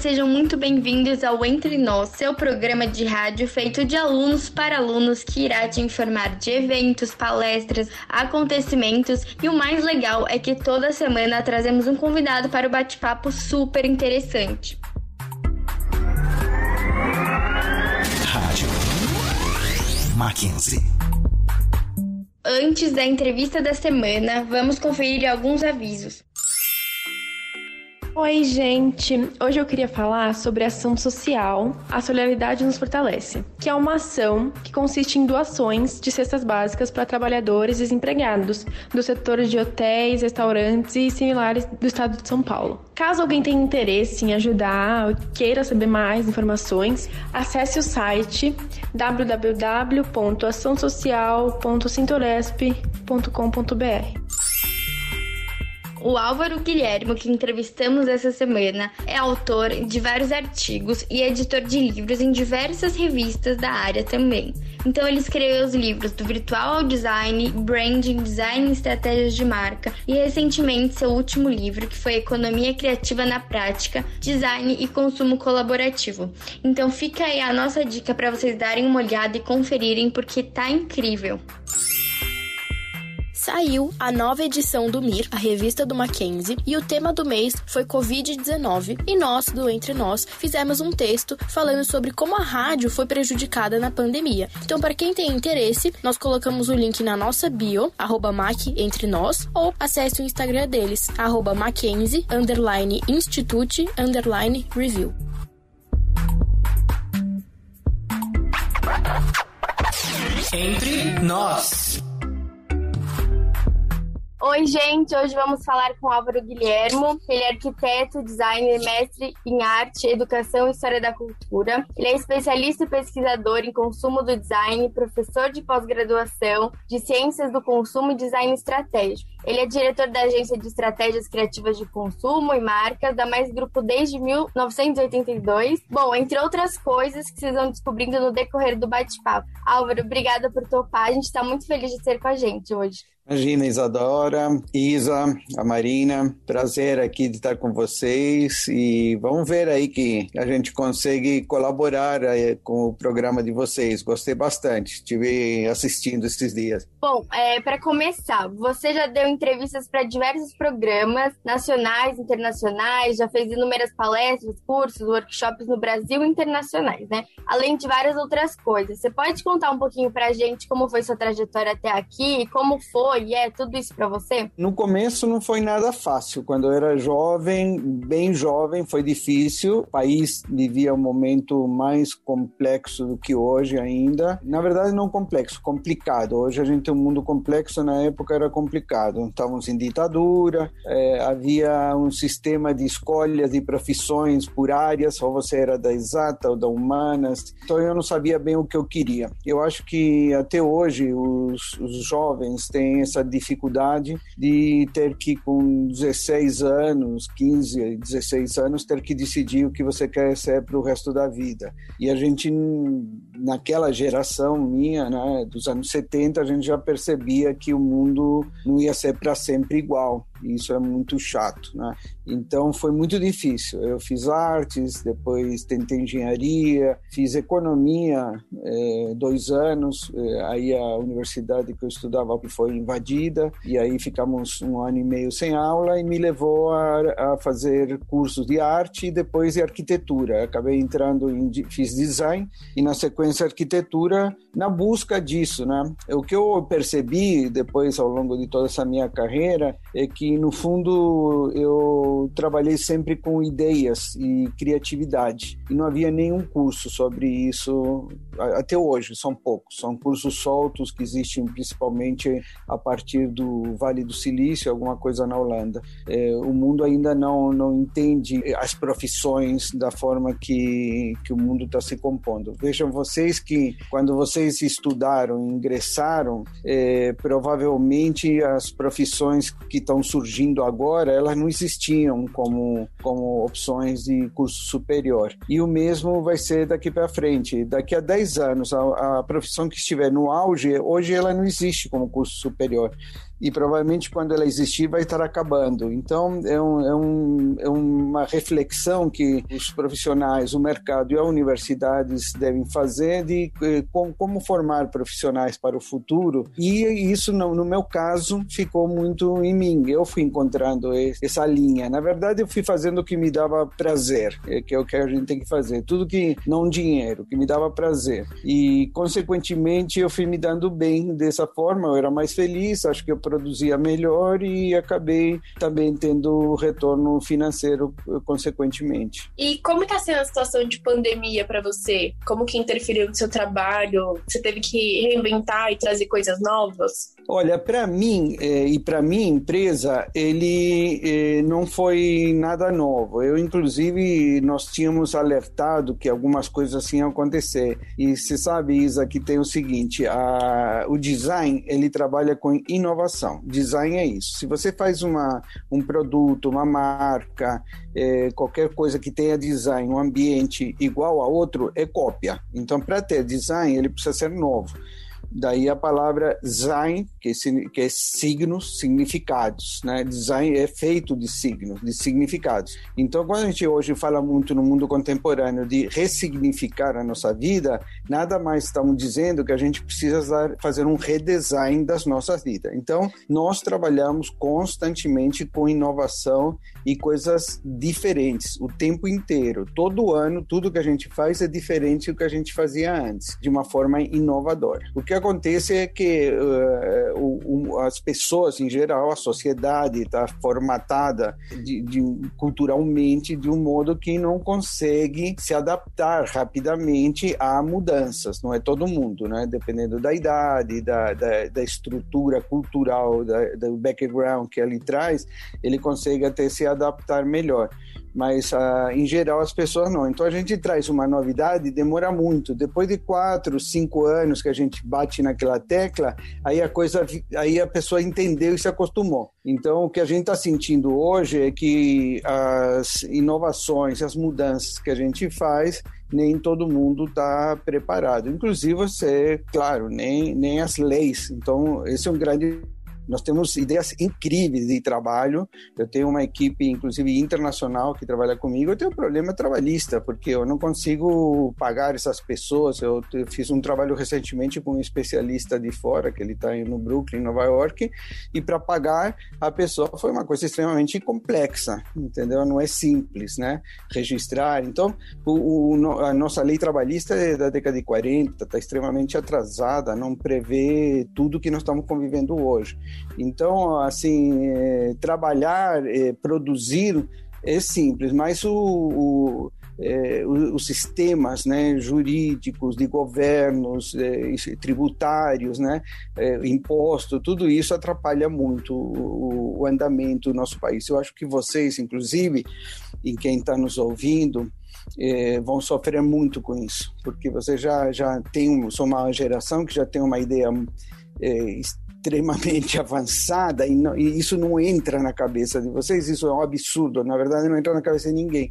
Sejam muito bem-vindos ao Entre Nós, seu programa de rádio feito de alunos para alunos que irá te informar de eventos, palestras, acontecimentos e o mais legal é que toda semana trazemos um convidado para o bate-papo super interessante. Rádio Mackenzie. Antes da entrevista da semana, vamos conferir alguns avisos. Oi, gente! Hoje eu queria falar sobre a ação social A Solidariedade nos Fortalece, que é uma ação que consiste em doações de cestas básicas para trabalhadores desempregados dos setores de hotéis, restaurantes e similares do estado de São Paulo. Caso alguém tenha interesse em ajudar ou queira saber mais informações, acesse o site www.açãosocial.sintoresp.com.br. O Álvaro Guilhermo, que entrevistamos essa semana, é autor de vários artigos e editor de livros em diversas revistas da área também. Então ele escreveu os livros do Virtual Design, Branding, Design e Estratégias de Marca e recentemente seu último livro, que foi Economia Criativa na Prática, Design e Consumo Colaborativo. Então fica aí a nossa dica para vocês darem uma olhada e conferirem porque tá incrível. Saiu a nova edição do MIR, a revista do Mackenzie, e o tema do mês foi Covid-19. E nós, do Entre Nós, fizemos um texto falando sobre como a rádio foi prejudicada na pandemia. Então, para quem tem interesse, nós colocamos o link na nossa bio, arroba Mac Entre Nós, ou acesse o Instagram deles, arroba Mackenzie, underline Institute, underline Review. Entre nós. Oi, gente! Hoje vamos falar com Álvaro Guilhermo. Ele é arquiteto, designer, mestre em arte, educação e história da cultura. Ele é especialista e pesquisador em consumo do design, professor de pós-graduação de ciências do consumo e design estratégico. Ele é diretor da agência de estratégias criativas de consumo e marcas da Mais Grupo desde 1982. Bom, entre outras coisas que vocês vão descobrindo no decorrer do bate-papo. Álvaro, obrigada por topar. A gente está muito feliz de ter com a gente hoje. Imagina, Isadora, Isa, a Marina, prazer aqui de estar com vocês e vamos ver aí que a gente consegue colaborar aí com o programa de vocês. Gostei bastante, estive assistindo esses dias. Bom, é, para começar, você já deu entrevistas para diversos programas nacionais, internacionais, já fez inúmeras palestras, cursos, workshops no Brasil e internacionais, né? Além de várias outras coisas. Você pode contar um pouquinho para a gente como foi sua trajetória até aqui, como foi e é tudo isso para você? No começo não foi nada fácil. Quando eu era jovem, bem jovem, foi difícil. O país vivia um momento mais complexo do que hoje ainda. Na verdade, não complexo, complicado. Hoje a gente tem um mundo complexo, na época era complicado. Estávamos em ditadura, é, havia um sistema de escolhas de profissões por áreas, ou você era da exata ou da humanas. Então eu não sabia bem o que eu queria. Eu acho que até hoje os, os jovens têm essa dificuldade de ter que, com 16 anos, 15, 16 anos, ter que decidir o que você quer ser para o resto da vida. E a gente, naquela geração minha, né, dos anos 70, a gente já percebia que o mundo não ia ser para sempre igual. Isso é muito chato, né? Então foi muito difícil. Eu fiz artes, depois tentei engenharia, fiz economia é, dois anos. É, aí a universidade que eu estudava foi invadida e aí ficamos um ano e meio sem aula e me levou a, a fazer cursos de arte e depois de arquitetura. Acabei entrando em fiz design e na sequência arquitetura na busca disso, né? O que eu percebi depois ao longo de toda essa minha carreira é que e no fundo eu trabalhei sempre com ideias e criatividade. E não havia nenhum curso sobre isso até hoje são poucos são cursos soltos que existem principalmente a partir do Vale do Silício alguma coisa na Holanda é, o mundo ainda não não entende as profissões da forma que que o mundo está se compondo vejam vocês que quando vocês estudaram ingressaram é, provavelmente as profissões que estão surgindo agora, elas não existiam como, como opções de curso superior. E o mesmo vai ser daqui para frente. Daqui a 10 anos, a, a profissão que estiver no auge, hoje ela não existe como curso superior e provavelmente quando ela existir vai estar acabando. Então é, um, é, um, uma reflexão que os profissionais, o mercado e as universidades devem fazer de eh, como, formar profissionais para o futuro. E isso, no, no, meu caso, ficou muito em mim. Eu fui encontrando essa linha. Na verdade, eu fui fazendo o que me dava prazer, eh, que é o que a gente tem que fazer. Tudo que não dinheiro, que me dava prazer. E, consequentemente, eu fui me dando bem dessa forma. Eu era mais feliz, acho que eu produzia melhor e acabei também tendo retorno financeiro consequentemente. E como está sendo a situação de pandemia para você? Como que interferiu no seu trabalho? Você teve que reinventar e trazer coisas novas? Olha, para mim eh, e para minha empresa, ele eh, não foi nada novo. Eu, inclusive, nós tínhamos alertado que algumas coisas iam acontecer. E você sabe, Isa, que tem o seguinte: a, o design ele trabalha com inovação. Design é isso. Se você faz uma, um produto, uma marca, eh, qualquer coisa que tenha design, um ambiente igual a outro, é cópia. Então, para ter design, ele precisa ser novo. Daí a palavra Sein, que, que é signos, significados. Né? Design é feito de signos, de significados. Então, quando a gente hoje fala muito no mundo contemporâneo de ressignificar a nossa vida, nada mais estamos dizendo que a gente precisa fazer um redesign das nossas vidas. Então, nós trabalhamos constantemente com inovação e coisas diferentes o tempo inteiro. Todo ano, tudo que a gente faz é diferente do que a gente fazia antes, de uma forma inovadora. O que acontece é que uh, o, o, as pessoas, em geral, a sociedade está formatada de, de, culturalmente de um modo que não consegue se adaptar rapidamente a mudanças. Não é todo mundo, né? Dependendo da idade, da, da, da estrutura cultural, da, do background que ele traz, ele consegue até se adaptar melhor mas uh, em geral as pessoas não. Então a gente traz uma novidade demora muito. Depois de quatro, cinco anos que a gente bate naquela tecla, aí a coisa, aí a pessoa entendeu e se acostumou. Então o que a gente está sentindo hoje é que as inovações, as mudanças que a gente faz nem todo mundo está preparado. Inclusive você, claro, nem nem as leis. Então esse é um grande nós temos ideias incríveis de trabalho. Eu tenho uma equipe, inclusive internacional, que trabalha comigo. Eu tenho um problema trabalhista, porque eu não consigo pagar essas pessoas. Eu, fiz um trabalho recentemente com um especialista de fora, que ele está no Brooklyn, Nova York, e para pagar a pessoa foi uma coisa extremamente complexa, entendeu? Não é simples, né? Registrar. Então, o, o, a nossa lei trabalhista é da década de 40, está extremamente atrasada, não prevê tudo que nós estamos convivendo hoje. Então, assim, é, trabalhar, é, produzir é simples, mas o, o é, os sistemas né, jurídicos, de governos, é, tributários, né, é, imposto, tudo isso atrapalha muito o, o, andamento do nosso país. Eu acho que vocês, inclusive, e quem está nos ouvindo, vão sofrer muito com isso, porque você já já tem são uma geração que já tem uma ideia extremamente avançada e, não, e, isso não entra na cabeça de vocês, isso é um absurdo. Na verdade, não entra na cabeça de ninguém.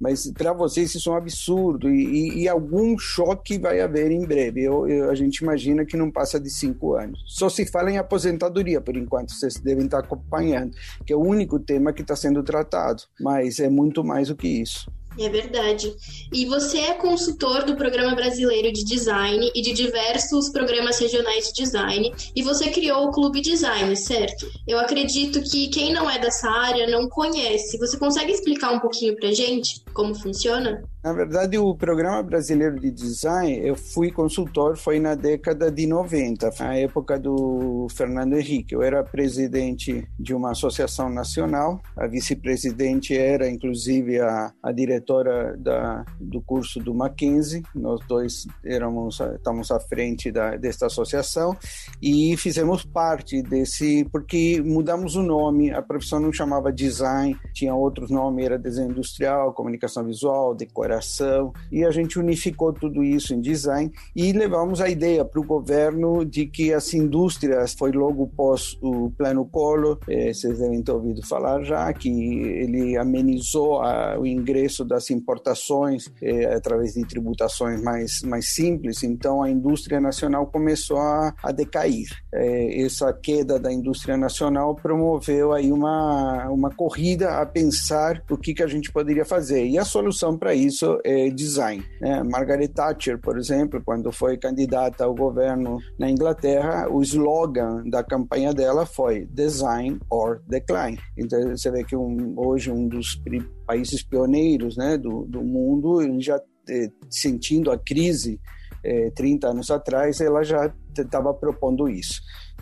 Mas para vocês, isso é um absurdo e, e, e, algum choque vai haver em breve. Eu, eu, a gente imagina que não passa de cinco anos. Só se fala em aposentadoria por enquanto, vocês devem estar acompanhando, que é o único tema que está sendo tratado, mas é muito mais do que isso. É verdade. E você é consultor do Programa Brasileiro de Design e de diversos programas regionais de design, e você criou o Clube Design, certo? Eu acredito que quem não é dessa área não conhece. Você consegue explicar um pouquinho pra gente como funciona? Na verdade, o Programa Brasileiro de Design, eu fui consultor, foi na década de 90, na época do Fernando Henrique. Eu era presidente de uma associação nacional, a vice-presidente era, inclusive, a, a diretora da, do curso do Mackenzie. Nós dois éramos, estamos à frente da, desta associação e fizemos parte desse, porque mudamos o nome, a profissão não chamava design, tinha outros nomes, era desenho industrial, comunicação visual, decoração e a gente unificou tudo isso em design e levamos a ideia para o governo de que as indústrias, foi logo pós o plano Collor, eh, vocês devem ter ouvido falar já, que ele amenizou a, o ingresso das importações eh, através de tributações mais, mais simples, então a indústria nacional começou a, a decair. Eh, essa queda da indústria nacional promoveu aí uma, uma corrida a pensar o que, que a gente poderia fazer. E a solução para isso é design. Né? Margaret Thatcher, por exemplo, quando foi candidata ao governo na Inglaterra, o slogan da campanha dela foi Design or Decline. Então você vê que um, hoje um dos países pioneiros né, do, do mundo já é, sentindo a crise é, 30 anos atrás, ela já estava propondo isso.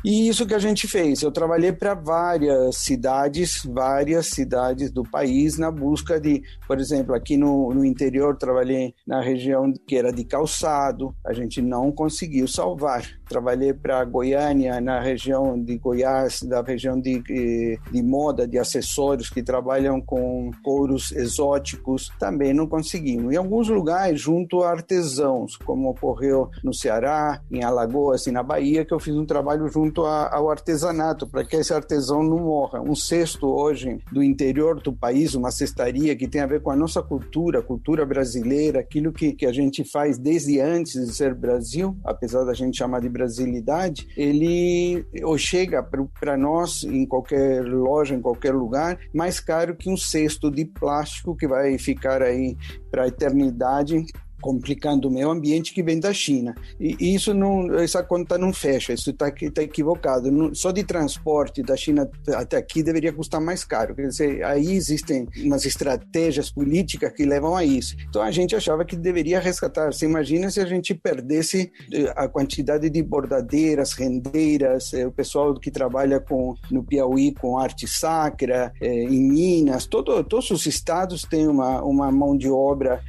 E isso que a gente fez. Eu trabalhei para várias cidades, várias cidades do país, na busca de, por exemplo, aqui no, no interior, trabalhei na região que era de calçado, a gente não conseguiu salvar. Trabalhei para Goiânia, na região de Goiás, da região de, de moda, de acessórios que trabalham com couros exóticos, também não conseguimos. Em alguns lugares, junto a artesãos, como ocorreu no Ceará, em Alagoas e na Bahia, que eu fiz um trabalho junto a, ao artesanato, para que esse artesão não morra. Um cesto hoje do interior do país, uma cestaria que tem a ver com a nossa cultura, cultura brasileira, aquilo que, que a gente faz desde antes de ser Brasil, apesar da gente chamar de brasilidade, ele ou chega para nós em qualquer loja, em qualquer lugar, mais caro que um cesto de plástico que vai ficar aí para a eternidade complicando o meio ambiente que vem da China. E isso não, essa conta não fecha, isso está tá equivocado. Só de transporte da China até aqui deveria custar mais caro. Quer dizer, aí existem umas estratégias políticas que levam a isso. Então a gente achava que deveria resgatar. Você imagina se a gente perdesse eh, a quantidade de bordadeiras, rendeiras, eh, o pessoal que trabalha com no Piauí com arte sacra, eh, em Minas, todo, todos os estados têm uma, uma mão de obra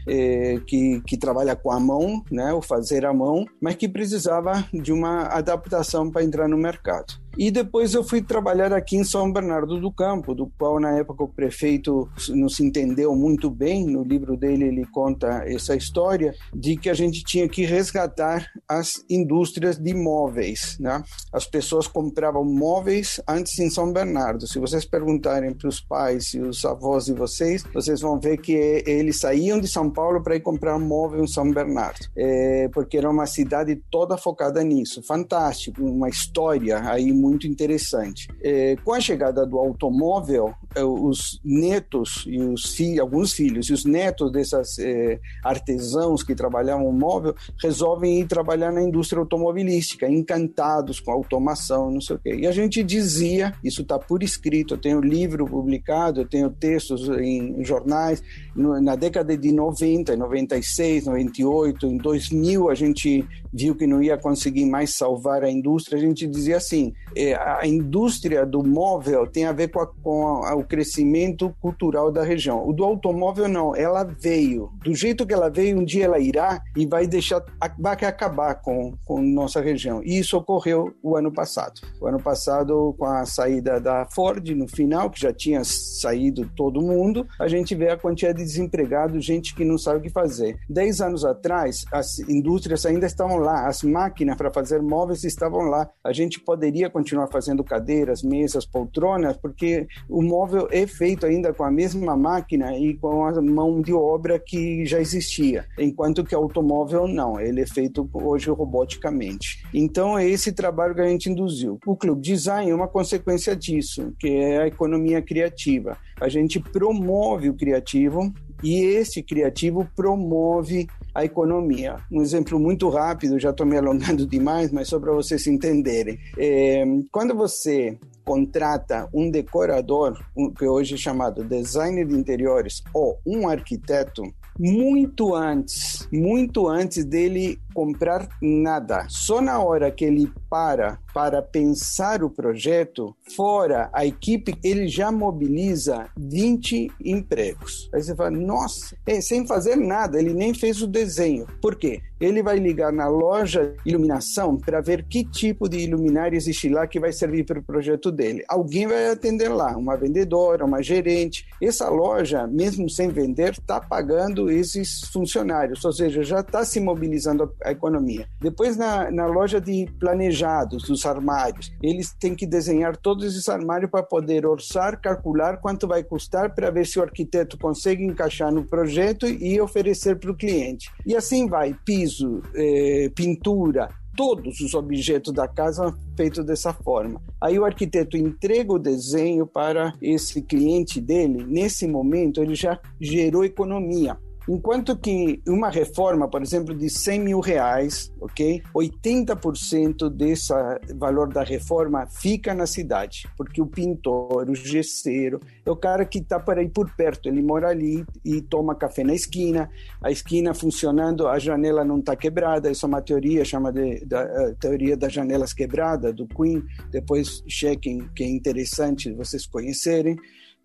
que, que trabalha com a mão, né, o fazer à mão, mas que precisava de uma adaptação para entrar no mercado. E depois eu fui trabalhar aqui em São Bernardo do Campo, do qual na época o prefeito não se entendeu muito bem. No livro dele ele conta essa história de que a gente tinha que resgatar as indústrias de móveis. Né? As pessoas compravam móveis antes em São Bernardo. Se vocês perguntarem para os pais e os avós de vocês, vocês vão ver que eles saíam de São Paulo para ir comprar móvel em São Bernardo, é, porque era uma cidade toda focada nisso. Fantástico, uma história aí muito muito interessante. É, com a chegada do automóvel, é, os netos e os filhos, alguns filhos e os netos desses é, artesãos que trabalhavam móvel resolvem ir trabalhar na indústria automobilística, encantados com a automação, não sei o quê. E a gente dizia, isso está por escrito, eu tenho livro publicado, eu tenho textos em jornais, no, na década de 90, 96, 98, em 2000 a gente viu que não ia conseguir mais salvar a indústria, a gente dizia assim: é, a indústria do móvel tem a ver com, a, com a, o crescimento cultural da região. O do automóvel não, ela veio. Do jeito que ela veio, um dia ela irá e vai deixar, vai acabar com, com nossa região. E isso ocorreu o ano passado. O ano passado, com a saída da Ford, no final, que já tinha saído todo mundo, a gente vê a quantidade de desempregados, gente que não sabe o que fazer. Dez anos atrás, as indústrias ainda estavam lá, as máquinas para fazer móveis estavam lá. A gente poderia continuar fazendo cadeiras, mesas, poltronas, porque o móvel é feito ainda com a mesma máquina e com a mão de obra que já existia, enquanto que o automóvel não, ele é feito hoje roboticamente. Então é esse trabalho que a gente induziu. O Clube Design é uma consequência disso, que é a economia criativa. A gente promove o criativo e esse criativo promove a economia. Um exemplo muito rápido, já estou me alongando demais, mas só para vocês entenderem. É, quando você contrata um decorador, um, que hoje é chamado designer de interiores, ou um arquiteto, muito antes, muito antes dele comprar nada. Só na hora que ele para para pensar o projeto, fora a equipe, ele já mobiliza 20 empregos. Aí você fala, nossa, é, sem fazer nada, ele nem fez o desenho. Por quê? Ele vai ligar na loja iluminação para ver que tipo de iluminária existe lá que vai servir para o projeto dele. Alguém vai atender lá, uma vendedora, uma gerente. Essa loja, mesmo sem vender, está pagando esses funcionários, ou seja, já está se mobilizando a economia. Depois, na, na loja de planejados, dos armários, eles têm que desenhar todos esses armários para poder orçar, calcular quanto vai custar para ver se o arquiteto consegue encaixar no projeto e oferecer para o cliente. E assim vai, piso, eh, pintura, todos os objetos da casa feitos dessa forma. Aí o arquiteto entrega o desenho para esse cliente dele, nesse momento ele já gerou economia Enquanto que uma reforma, por exemplo, de 100 mil reais, ok? 80% desse valor da reforma fica na cidade, porque o pintor, o gesseiro, é o cara que está por aí por perto. Ele mora ali e toma café na esquina, a esquina funcionando, a janela não está quebrada. Isso é uma teoria, chama de da, uh, teoria das janelas quebradas, do Queen. Depois chequem, que é interessante vocês conhecerem.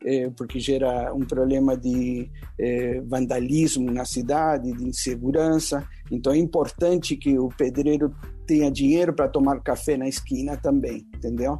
É, porque gera um problema de é, vandalismo na cidade, de insegurança. Então é importante que o pedreiro tenha dinheiro para tomar café na esquina também, entendeu?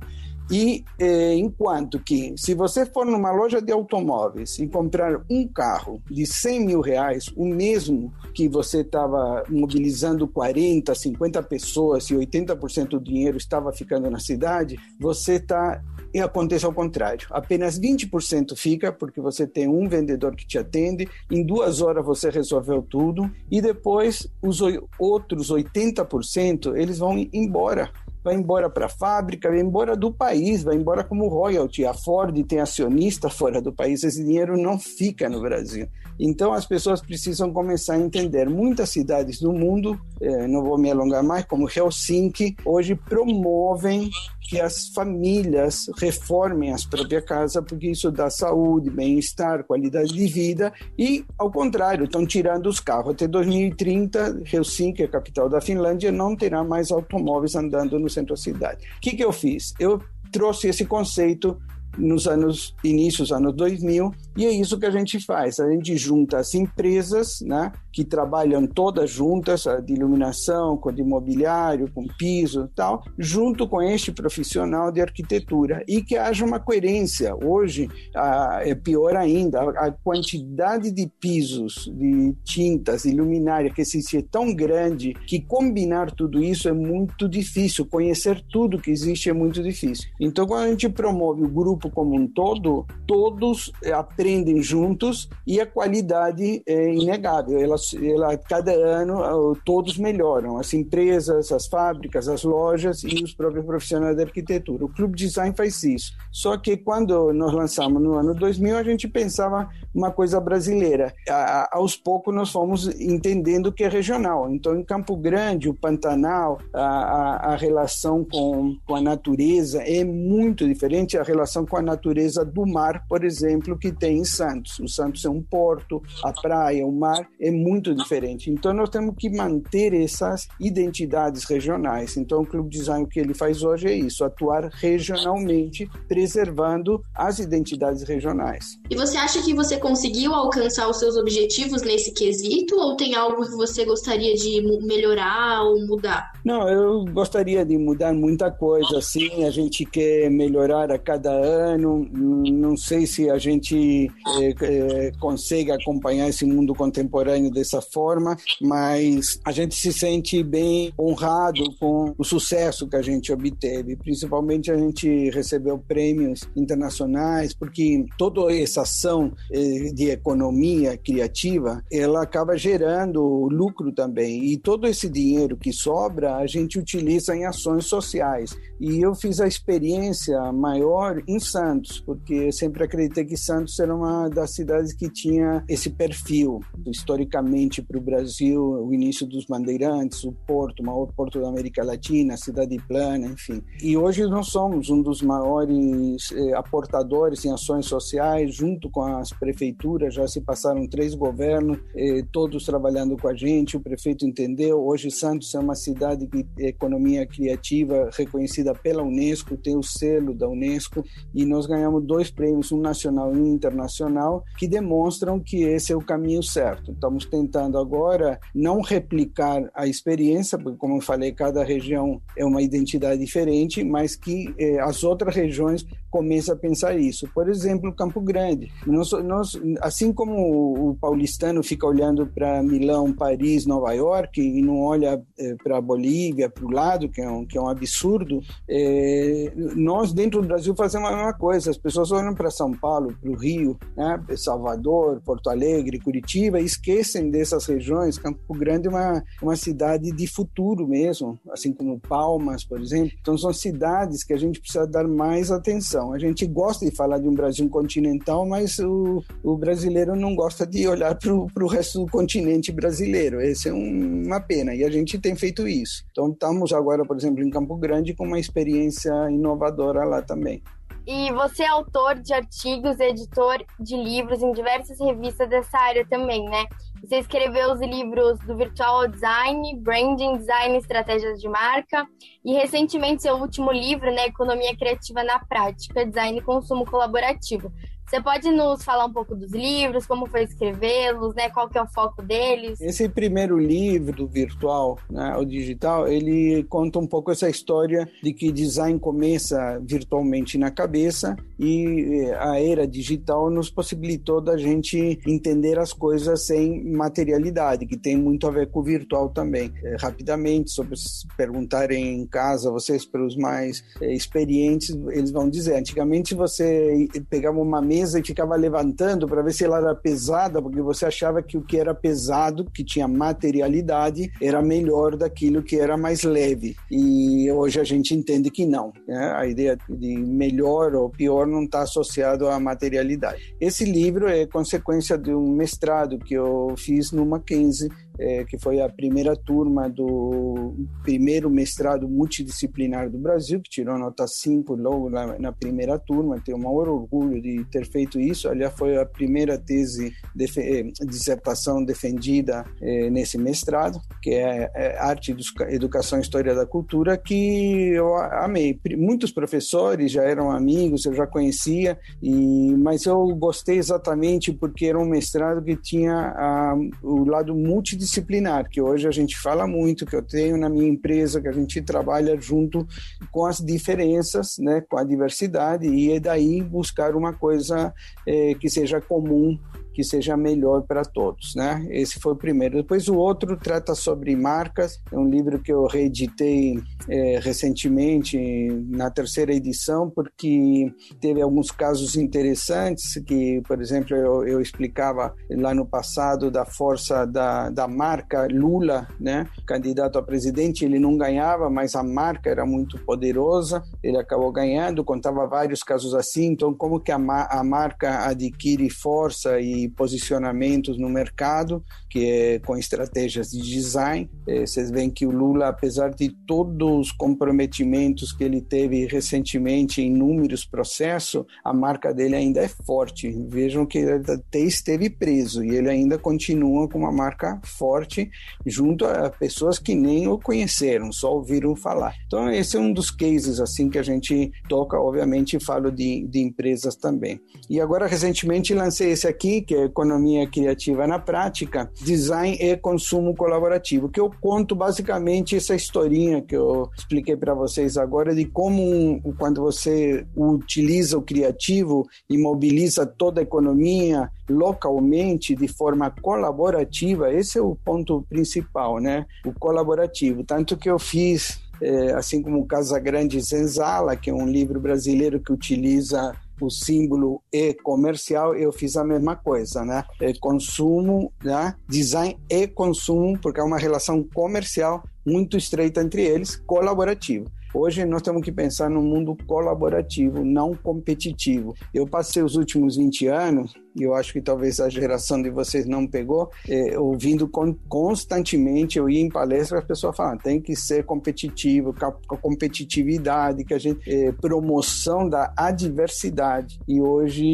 E é, enquanto que, se você for numa loja de automóveis e comprar um carro de 100 mil reais, o mesmo que você estava mobilizando 40, 50 pessoas e 80% do dinheiro estava ficando na cidade, você está e acontece ao contrário. Apenas 20% fica porque você tem um vendedor que te atende, em duas horas você resolveu tudo e depois os outros 80% eles vão embora vai embora para a fábrica, vai embora do país, vai embora como royalty. A Ford tem acionista fora do país, esse dinheiro não fica no Brasil. Então as pessoas precisam começar a entender. Muitas cidades do mundo, eh, não vou me alongar mais, como Helsinki, hoje promovem que as famílias reformem as próprias casas, porque isso dá saúde, bem-estar, qualidade de vida, e ao contrário, estão tirando os carros. Até 2030, Helsinki, a capital da Finlândia, não terá mais automóveis andando no centro da cidade. O que, que eu fiz? Eu trouxe esse conceito nos anos inícios anos 2000 e é isso que a gente faz. A gente junta as empresas né que trabalham todas juntas de iluminação com de imobiliário com piso e tal junto com este profissional de arquitetura. E que haja uma coerência. Hoje é pior ainda. A quantidade de pisos de tintas de luminária que existe é tão grande que combinar tudo isso é muito difícil. Conhecer tudo que existe é muito difícil. Então quando a gente promove o grupo como um todo, todos eh, aprendem juntos e a qualidade é inegável. Ela, ela cada ano eh, todos melhoram, as empresas, as fábricas, as lojas e os próprios profissionais da arquitetura. O Clube Design faz isso. Só que quando nós lançamos no ano 2000, a gente pensava uma coisa brasileira. A, aos poucos nós fomos entendendo que é regional. Então, em Campo Grande, o Pantanal, a, a, a relação com, com a natureza é muito diferente a relação com a natureza do mar, por exemplo, que tem em Santos. O Santos é um porto, a praia, o mar é muito diferente. Então nós temos que manter essas identidades regionais. Então o Clube Design o que ele faz hoje é isso, atuar regionalmente, preservando as identidades regionais. E você acha que você conseguiu alcançar os seus objetivos nesse quesito ou tem algo que você gostaria de melhorar ou mudar? Não, eu gostaria de mudar muita coisa, sim. A gente quer melhorar a cada ano. Não sei se a gente é, é, consegue acompanhar esse mundo contemporâneo dessa forma, mas a gente se sente bem honrado com o sucesso que a gente obteve. Principalmente a gente recebeu prêmios internacionais, porque toda essa ação é, de economia criativa, ela acaba gerando lucro também. E todo esse dinheiro que sobra a gente utiliza em ações sociais. E eu fiz a experiência maior em Santos, porque sempre acreditei que Santos era era uma das cidades que tinha esse perfil historicamente para o Brasil, o início dos bandeirantes, o porto, o maior porto da América Latina, a cidade plana, enfim. E hoje nós somos um dos maiores eh, aportadores em ações sociais, junto com as prefeituras, já se passaram três governos, eh, todos trabalhando com a gente, o prefeito entendeu, hoje Santos é uma cidade que economia criativa reconhecida pela Unesco, tem o selo da Unesco, e nós ganhamos dois prêmios, um nacional e um internacional, que demonstram que esse é o caminho certo. Estamos tentando agora não replicar a experiência, porque, como eu falei, cada região é uma identidade diferente, mas que eh, as outras regiões começam a pensar isso. Por exemplo, Campo Grande. Nós, nós, assim como o paulistano fica olhando para Milão, Paris, Nova York e não olha eh, para Bolívia, para o lado, que é um, que é um absurdo, eh, nós dentro do Brasil fazemos a mesma coisa. As pessoas olham para São Paulo, para o Rio, né, Salvador, Porto Alegre, Curitiba, esquecem dessas regiões. Campo Grande é uma, uma cidade de futuro mesmo, assim como Palmas, por exemplo. Então, são cidades que a gente precisa dar mais atenção. A gente gosta de falar de um Brasil continental, mas o, o brasileiro não gosta de olhar para o resto do continente brasileiro. Essa é um, uma pena, e a gente tem feito isso. Então, estamos agora, por exemplo, em Campo Grande com uma experiência inovadora lá também. E você é autor de artigos, editor de livros em diversas revistas dessa área também, né? Você escreveu os livros do Virtual Design, Branding, Design Estratégias de Marca. E recentemente seu último livro, né, Economia Criativa na Prática, Design e Consumo Colaborativo. Você pode nos falar um pouco dos livros, como foi escrevê-los, né? Qual que é o foco deles? Esse primeiro livro virtual, né, o digital, ele conta um pouco essa história de que design começa virtualmente na cabeça e eh, a era digital nos possibilitou da gente entender as coisas sem materialidade, que tem muito a ver com o virtual também. É, rapidamente, sobre se perguntarem em casa, vocês para os mais é, experientes, eles vão dizer, antigamente você pegava uma mesa e ficava levantando para ver se ela era pesada, porque você achava que o que era pesado, que tinha materialidade, era melhor daquilo que era mais leve. E hoje a gente entende que não. Né? A ideia de melhor ou pior não está associado à materialidade. Esse livro é consequência de um mestrado que eu fiz no Mackenzie é, que foi a primeira turma do primeiro mestrado multidisciplinar do Brasil, que tirou nota 5 logo na, na primeira turma. Tenho o maior orgulho de ter feito isso. Aliás, foi a primeira tese, eh, dissertação defendida é, nesse mestrado, que é, é Arte, Educação e História da Cultura, que eu amei. Muitos professores já eram amigos, eu já conhecia, e, mas eu gostei exatamente porque era um mestrado que tinha a, o lado multidisciplinar multidisciplinar, que hoje a gente fala muito, que eu tenho na minha empresa, que a gente trabalha junto com as diferenças, né, com a diversidade, e é daí buscar uma coisa é, que seja comum que seja melhor para todos, né? Esse foi o primeiro. Depois o outro trata sobre marcas, é um livro que eu reeditei é, recentemente na terceira edição, porque teve alguns casos interessantes que, por exemplo, eu, eu explicava lá no passado da força da, da marca Lula, né? Candidato a presidente, ele não ganhava, mas a marca era muito poderosa, ele acabou ganhando, contava vários casos assim, então como que a, a marca adquire força e posicionamentos no mercado, que é com estratégias de design. É, vocês veem que o Lula, apesar de todos os comprometimentos que ele teve recentemente em inúmeros processos, a marca dele ainda é forte. Vejam que ele até esteve preso e ele ainda continua com uma marca forte junto a pessoas que nem o conheceram, só ouviram falar. Então esse é um dos cases assim que a gente toca, obviamente falo de, de empresas também. E agora recentemente lancei esse aqui, que é Economia Criativa na Prática, Design e Consumo Colaborativo, que eu conto basicamente essa historinha que eu expliquei para vocês agora de como quando você utiliza o criativo e mobiliza toda a economia localmente de forma colaborativa, esse é o ponto principal, né? O colaborativo. Tanto que eu fiz é, assim como Casa Grande Zenzala, que é um livro brasileiro que utiliza o símbolo E comercial, eu fiz a mesma coisa, né? É consumo, né? design e consumo, porque é uma relação comercial muito estreita entre eles, colaborativo. Hoje nós temos que pensar num mundo colaborativo, não competitivo. Eu passei os últimos 20 anos, e eu acho que talvez a geração de vocês não pegou, é, ouvindo con constantemente, eu ia em palestras, as pessoas falam, tem que ser competitivo, com competitividade, que a gente, é, promoção da adversidade. E hoje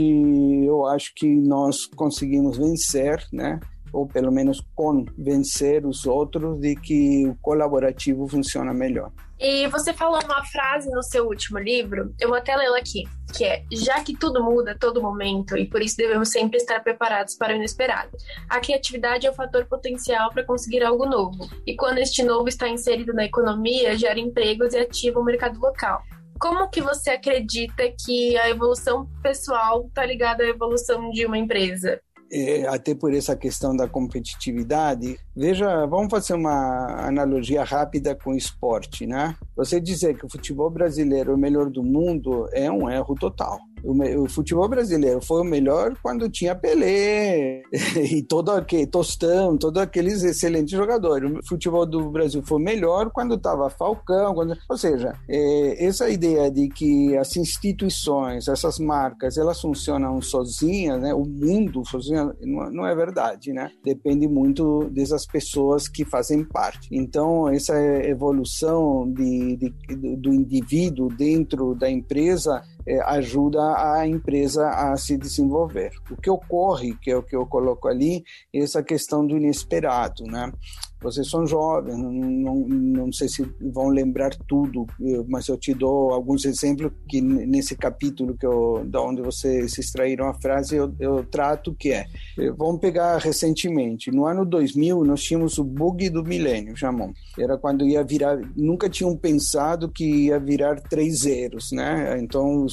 eu acho que nós conseguimos vencer, né? Ou pelo menos convencer os outros de que o colaborativo funciona melhor. E você falou uma frase no seu último livro, eu vou até lê-la aqui, que é: Já que tudo muda a todo momento e por isso devemos sempre estar preparados para o inesperado. A criatividade é o fator potencial para conseguir algo novo, e quando este novo está inserido na economia, gera empregos e ativa o mercado local. Como que você acredita que a evolução pessoal está ligada à evolução de uma empresa? É, até por essa questão da competitividade. Veja, vamos fazer uma analogia rápida com esporte, né? Você dizer que o futebol brasileiro é o melhor do mundo é um erro total. O, o, futebol brasileiro foi o melhor quando tinha Pelé e todo aquele Tostão, todos aqueles excelentes jogadores. O futebol do Brasil foi melhor quando estava Falcão, quando... ou seja, é, essa ideia de que as instituições, essas marcas, elas funcionam sozinhas, né? O mundo sozinho não, não é verdade, né? Depende muito dessas pessoas que fazem parte. Então essa evolução de, de do indivíduo dentro da empresa é, ajuda a empresa a se desenvolver. O que ocorre, que é o que eu coloco ali, é essa questão do inesperado, né? Vocês são jovens, não, não, não sei se vão lembrar tudo, mas eu te dou alguns exemplos que nesse capítulo que eu, da onde vocês extraíram a frase eu, eu trato que é. Eh, vamos pegar recentemente, no ano 2000 nós tínhamos o bug do milênio, Jamon. Era quando ia virar, nunca tinham pensado que ia virar três zeros, né? Então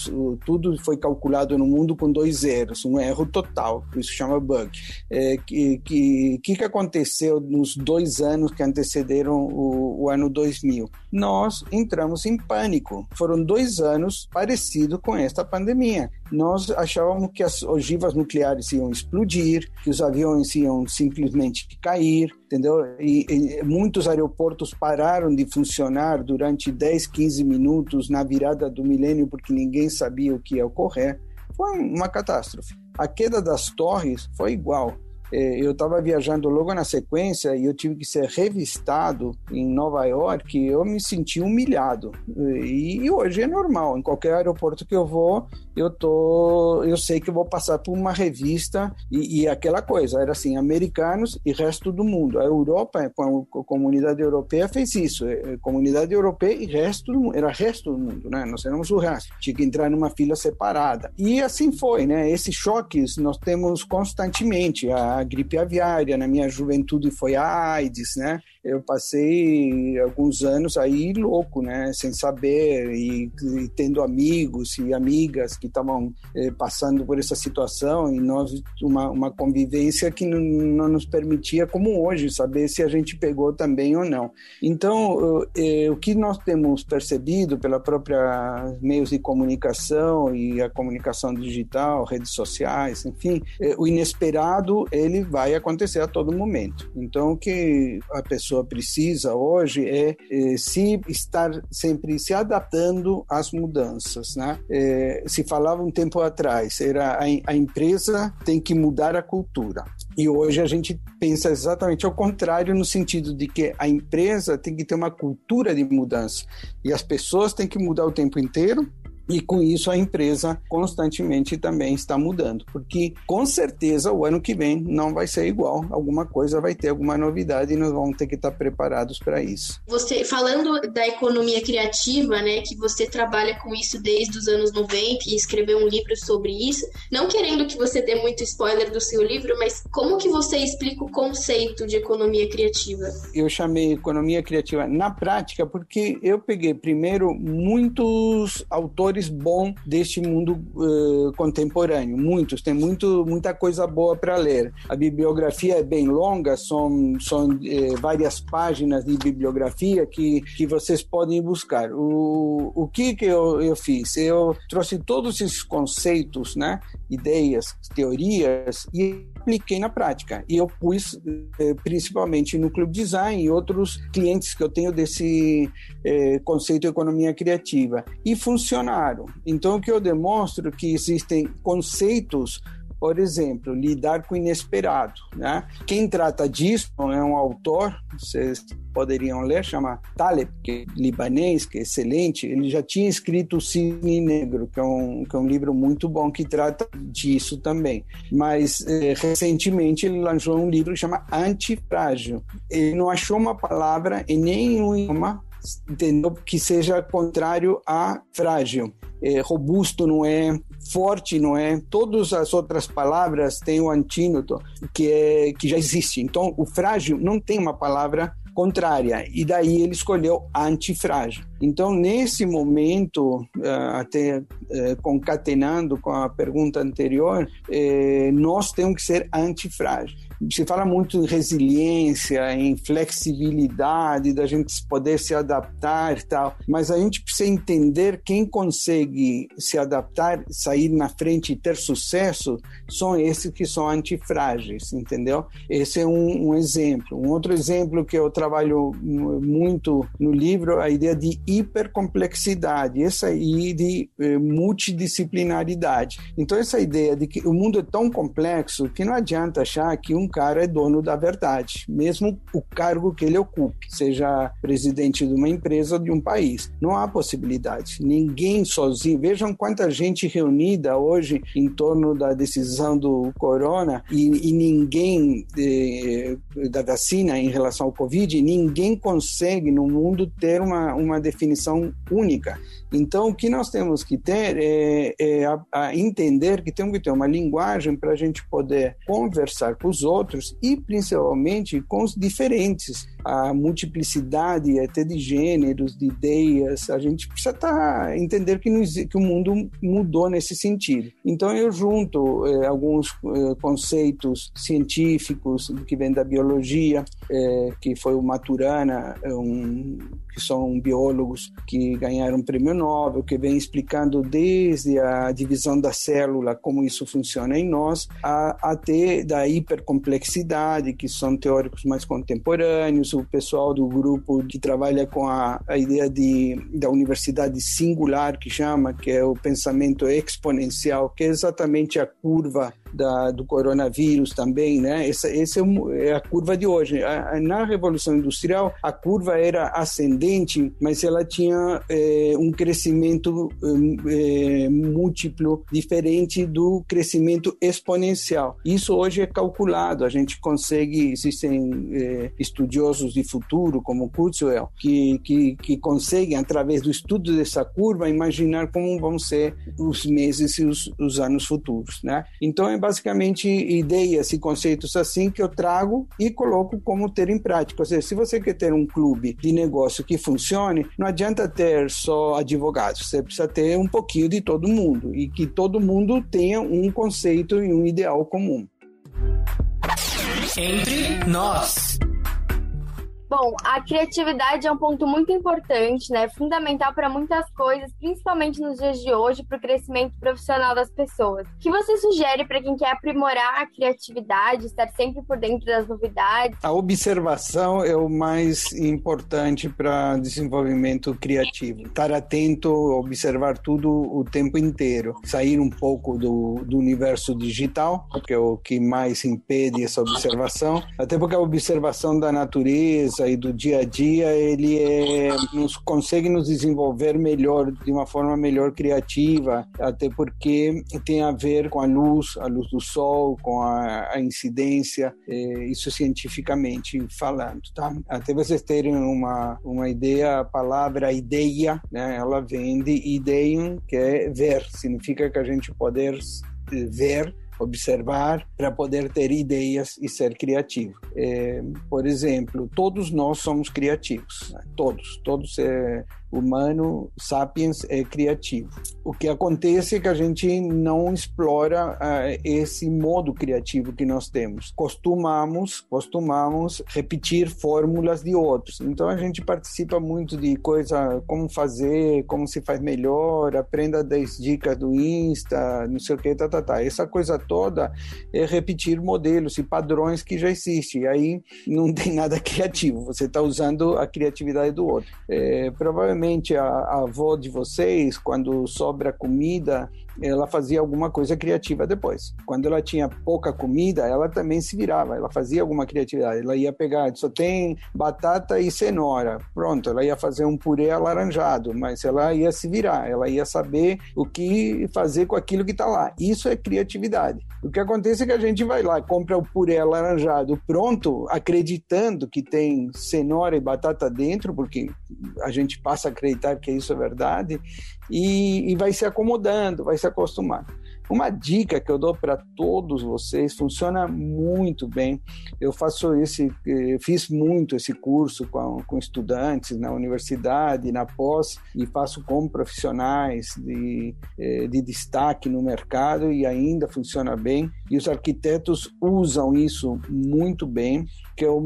tudo foi calculado no mundo com dois zeros, um erro total, isso chama bug. É, que que que aconteceu nos dois anos que antecederam o, o, ano 2000. Nós entramos em pânico. Foram dois anos parecidos com esta pandemia. Nós achávamos que as ogivas nucleares iam explodir, que os aviões iam simplesmente cair, entendeu? E, e muitos aeroportos pararam de funcionar durante 10, 15 minutos na virada do milênio porque ninguém sabia o que ia ocorrer. Foi uma catástrofe. A queda das torres foi igual. É, eu estava viajando logo na sequência e eu tive que ser revistado em Nova York eu me senti humilhado. E, hoje é normal, em qualquer aeroporto que eu vou, eu tô, eu sei que vou passar por uma revista e, e aquela coisa, era assim, americanos e resto do mundo. A Europa, a comunidade europeia fez isso, é, é, comunidade europeia e resto do mundo, era resto do mundo, né? Nós éramos o resto, tinha que entrar numa fila separada. E assim foi, né? Esses choques nós temos constantemente. A, a gripe aviária, na minha juventude foi a AIDS, né? Eu passei alguns anos aí louco, né, sem saber e, e tendo amigos e amigas que estavam eh, passando por essa situação e nós uma, uma convivência que não, nos permitia, como hoje, saber se a gente pegou também ou não. Então, eh, o que nós temos percebido pela própria meios de comunicação e a comunicação digital, redes sociais, enfim, eh, o inesperado ele vai acontecer a todo momento. Então, que a pessoa pessoa precisa hoje é, é se estar sempre se adaptando às mudanças, né? É, se falava um tempo atrás, era a, a empresa tem que mudar a cultura. E hoje a gente pensa exatamente ao contrário, no sentido de que a empresa tem que ter uma cultura de mudança e as pessoas têm que mudar o tempo inteiro e com isso a empresa constantemente também está mudando, porque com certeza o ano que vem não vai ser igual, alguma coisa vai ter alguma novidade e nós vamos ter que estar preparados para isso. Você falando da economia criativa, né, que você trabalha com isso desde os anos 90 e escreveu um livro sobre isso, não querendo que você dê muito spoiler do seu livro, mas como que você explica o conceito de economia criativa? Eu chamei economia criativa na prática porque eu peguei primeiro muitos autores autores bons deste mundo uh, contemporâneo, muitos, tem muito, muita coisa boa para ler. A bibliografia é bem longa, são, são uh, várias páginas de bibliografia que, que vocês podem buscar. O, o que, que eu, eu fiz? Eu trouxe todos esses conceitos, né, ideias, teorias e apliquei na prática. E eu pus eh, principalmente no Clube Design e outros clientes que eu tenho desse eh, conceito de economia criativa. E funcionaram. Então, o que eu demonstro é que existem conceitos por exemplo, lidar com o inesperado. Né? Quem trata disso é um autor, vocês poderiam ler, chama Taleb, que é libanês, que é excelente. Ele já tinha escrito O Cisne Negro, que é um, que é um livro muito bom que trata disso também. Mas, eh, recentemente, ele lançou um livro que chama Antifrágil. Ele não achou uma palavra em nenhuma entendeu? que seja contrário a frágil. É, robusto não é, forte não é. Todas as outras palavras têm o antídoto que, é, que já existe. Então, o frágil não tem uma palavra contrária, e daí ele escolheu antifrágil. Então, nesse momento, eh, até eh, concatenando com a pergunta anterior, eh, nós temos que ser antifrágil se fala muito em resiliência, em flexibilidade, da gente poder se adaptar e tal, mas a gente precisa entender quem consegue se adaptar, sair na frente e ter sucesso, são esses que são antifrágeis, entendeu? Esse é um, um exemplo. Um outro exemplo que eu trabalho muito no livro, a ideia de hipercomplexidade, essa aí de eh, multidisciplinaridade. Então, essa ideia de que o mundo é tão complexo que não adianta achar que um cara é dono da verdade, mesmo o cargo que ele ocupe, seja presidente de uma empresa ou de um país. Não há possibilidade. Ninguém sozinho. Vejam quanta gente reunida hoje em torno da decisão do corona e, e ninguém eh, da vacina em relação ao Covid, ninguém consegue no mundo ter uma, uma definição única. Então, o que nós temos que ter é, é a, a entender que temos que ter uma linguagem para a gente poder conversar com os outros e, principalmente, com os diferentes a multiplicidade até de gêneros, de ideias, a gente precisa tá, entender que, não, que o mundo mudou nesse sentido. Então eu junto eh, alguns eh, conceitos científicos que vêm da biologia, eh, que foi o Maturana, um, que são biólogos que ganharam o prêmio Nobel, que vem explicando desde a divisão da célula, como isso funciona em nós, até da hipercomplexidade, que são teóricos mais contemporâneos, o pessoal do grupo que trabalha com a, a ideia de, da universidade singular, que chama, que é o pensamento exponencial, que é exatamente a curva da, do coronavírus também, né? Essa, essa é, é a curva de hoje. Na Revolução Industrial, a curva era ascendente, mas ela tinha é, um crescimento é, múltiplo, diferente do crescimento exponencial. Isso hoje é calculado, a gente consegue, existem é, estudiosos de futuro, como Kurzweil, que, que, que conseguem, através do estudo dessa curva, imaginar como vão ser os meses e os, os anos futuros, né? Então, é basicamente ideias e conceitos assim que eu trago e coloco como ter em prática. Ou seja, se você quer ter um clube de negócio que funcione, não adianta ter só advogados, você precisa ter um pouquinho de todo mundo e que todo mundo tenha um conceito e um ideal comum. Entre nós. Bom, a criatividade é um ponto muito importante, né? Fundamental para muitas coisas, principalmente nos dias de hoje, para o crescimento profissional das pessoas. O que você sugere para quem quer aprimorar a criatividade, estar sempre por dentro das novidades? A observação é o mais importante para desenvolvimento criativo. Estar atento, observar tudo o tempo inteiro. Sair um pouco do, do universo digital, que é o que mais impede essa observação. Até porque a observação da natureza, aí do dia a dia, ele é, nos consegue nos desenvolver melhor, de uma forma melhor criativa, até porque tem a ver com a luz, a luz do sol, com a, a incidência, é, isso cientificamente falando, tá? Até vocês terem uma, uma ideia, a palavra ideia, né, ela vem de ideiam, que é ver, significa que a gente poder ver observar para poder ter ideias e ser criativo. É, por exemplo, todos nós somos criativos, né? todos, todos é, humano, sapiens, é criativo. O que acontece é que a gente não explora uh, esse modo criativo que nós temos. Costumamos, costumamos repetir fórmulas de outros. Então a gente participa muito de coisa, como fazer, como se faz melhor, aprenda 10 dicas do Insta, não sei o que, tá, tá, tá. Essa coisa toda é repetir modelos e padrões que já existem. E aí não tem nada criativo. Você está usando a criatividade do outro. É, provavelmente a, a avó de vocês, quando sobra comida, ela fazia alguma coisa criativa depois. Quando ela tinha pouca comida, ela também se virava, ela fazia alguma criatividade. Ela ia pegar, só tem batata e cenoura. Pronto, ela ia fazer um purê alaranjado, mas ela ia se virar, ela ia saber o que fazer com aquilo que está lá. Isso é criatividade. O que acontece é que a gente vai lá, compra o purê alaranjado pronto, acreditando que tem cenoura e batata dentro, porque a gente passa a acreditar que isso é verdade, e, e vai se acomodando, vai se acostumando. Uma dica que eu dou para todos vocês, funciona muito bem. Eu faço esse, eh, fiz muito esse curso com, com estudantes na universidade, na pós, e faço com profissionais de, eh, de destaque no mercado e ainda funciona bem. E os arquitetos usam isso muito bem, que é o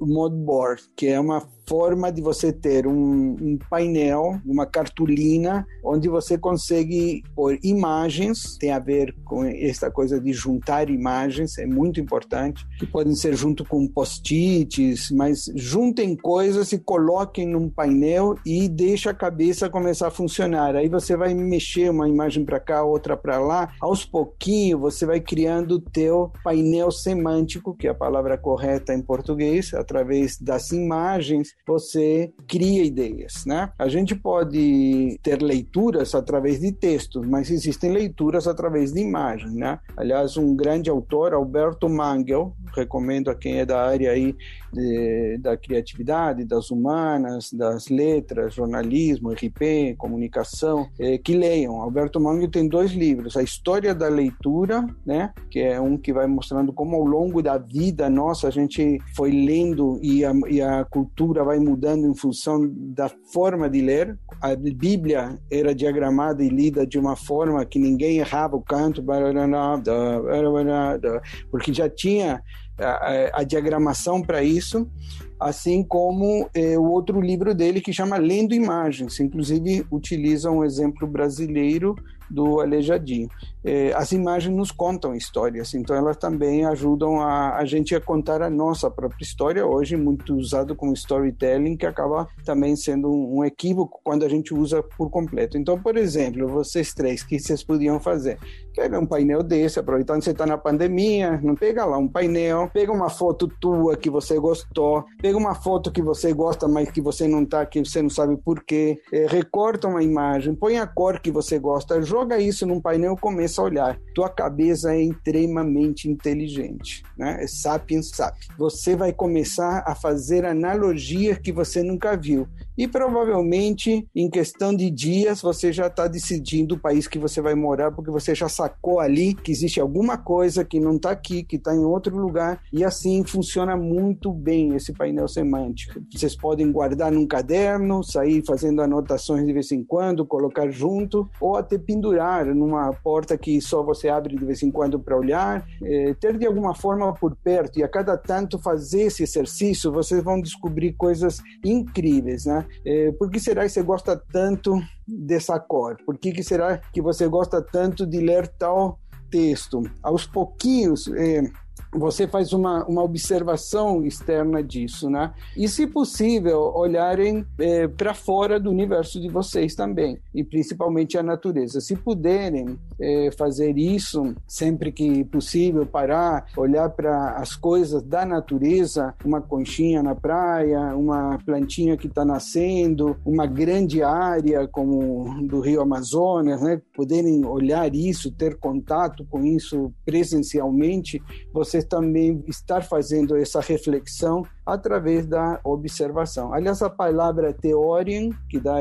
moodboard, que é uma forma de você ter um, um, painel, uma cartolina, onde você consegue pôr imagens, tem a ver com esta coisa de juntar imagens, é muito importante, que podem ser junto com post-its, mas juntem coisas e coloquem num painel e deixa a cabeça começar a funcionar. Aí você vai mexer uma imagem para cá, outra para lá, aos pouquinhos você vai criando o teu painel semântico, que é a palavra correta em português, através das imagens você cria ideias, né? A gente pode ter leituras através de textos, mas existem leituras através de imagens, né? Aliás, um grande autor, Alberto Mangel, recomendo a quem é da área aí de, da criatividade, das humanas, das letras, jornalismo, RP, comunicação, é, que leiam. Alberto Mangel tem dois livros, A História da Leitura, né? Que é um que vai mostrando como ao longo da vida nossa a gente foi lendo e a, e a cultura vai mudando em função da forma de ler. A Bíblia era diagramada e lida de uma forma que ninguém errava o canto, porque já tinha a, a diagramação para isso, assim como é, o outro livro dele que chama Lendo Imagens, inclusive utiliza um exemplo brasileiro do Aleijadinho. É, as imagens nos contam histórias, então elas também ajudam a, a gente a contar a nossa própria história, hoje muito usado como storytelling, que acaba também sendo um, um equívoco quando a gente usa por completo. Então, por exemplo, vocês três, que vocês podiam fazer? Pega um painel desse, aproveitando que você está na pandemia, não pega lá um painel, pega uma foto tua que você gostou, pega uma foto que você gosta, mas que você não está, que você não sabe por quê, é, recorta uma imagem, põe a cor que você gosta, joga isso num painel começa começa a olhar. Tua cabeça é extremamente inteligente, né? É sapiens sapiens. Você vai começar a fazer analogias que você nunca viu. E provavelmente, em questão de dias, você já está decidindo o país que você vai morar, porque você já sacou ali que existe alguma coisa que não está aqui, que está em outro lugar. E assim funciona muito bem esse painel semântico. Vocês podem guardar num caderno, sair fazendo anotações de vez em quando, colocar junto, ou até pendurar numa porta que só você abre de vez em quando para olhar. É, ter de alguma forma por perto e a cada tanto fazer esse exercício, vocês vão descobrir coisas incríveis, né? É, por que será que você gosta tanto dessa cor? Por que, que será que você gosta tanto de ler tal texto? Aos pouquinhos, é, você faz uma, uma observação externa disso, né? E, se possível, olharem é, para fora do universo de vocês também, e principalmente a natureza. Se puderem é, fazer isso sempre que possível, parar, olhar para as coisas da natureza, uma conchinha na praia, uma plantinha que está nascendo, uma grande área como do Rio Amazonas, né? Poderem olhar isso, ter contato com isso presencialmente, você também estar fazendo essa reflexão através da observação. Aliás, a palavra teorian, que dá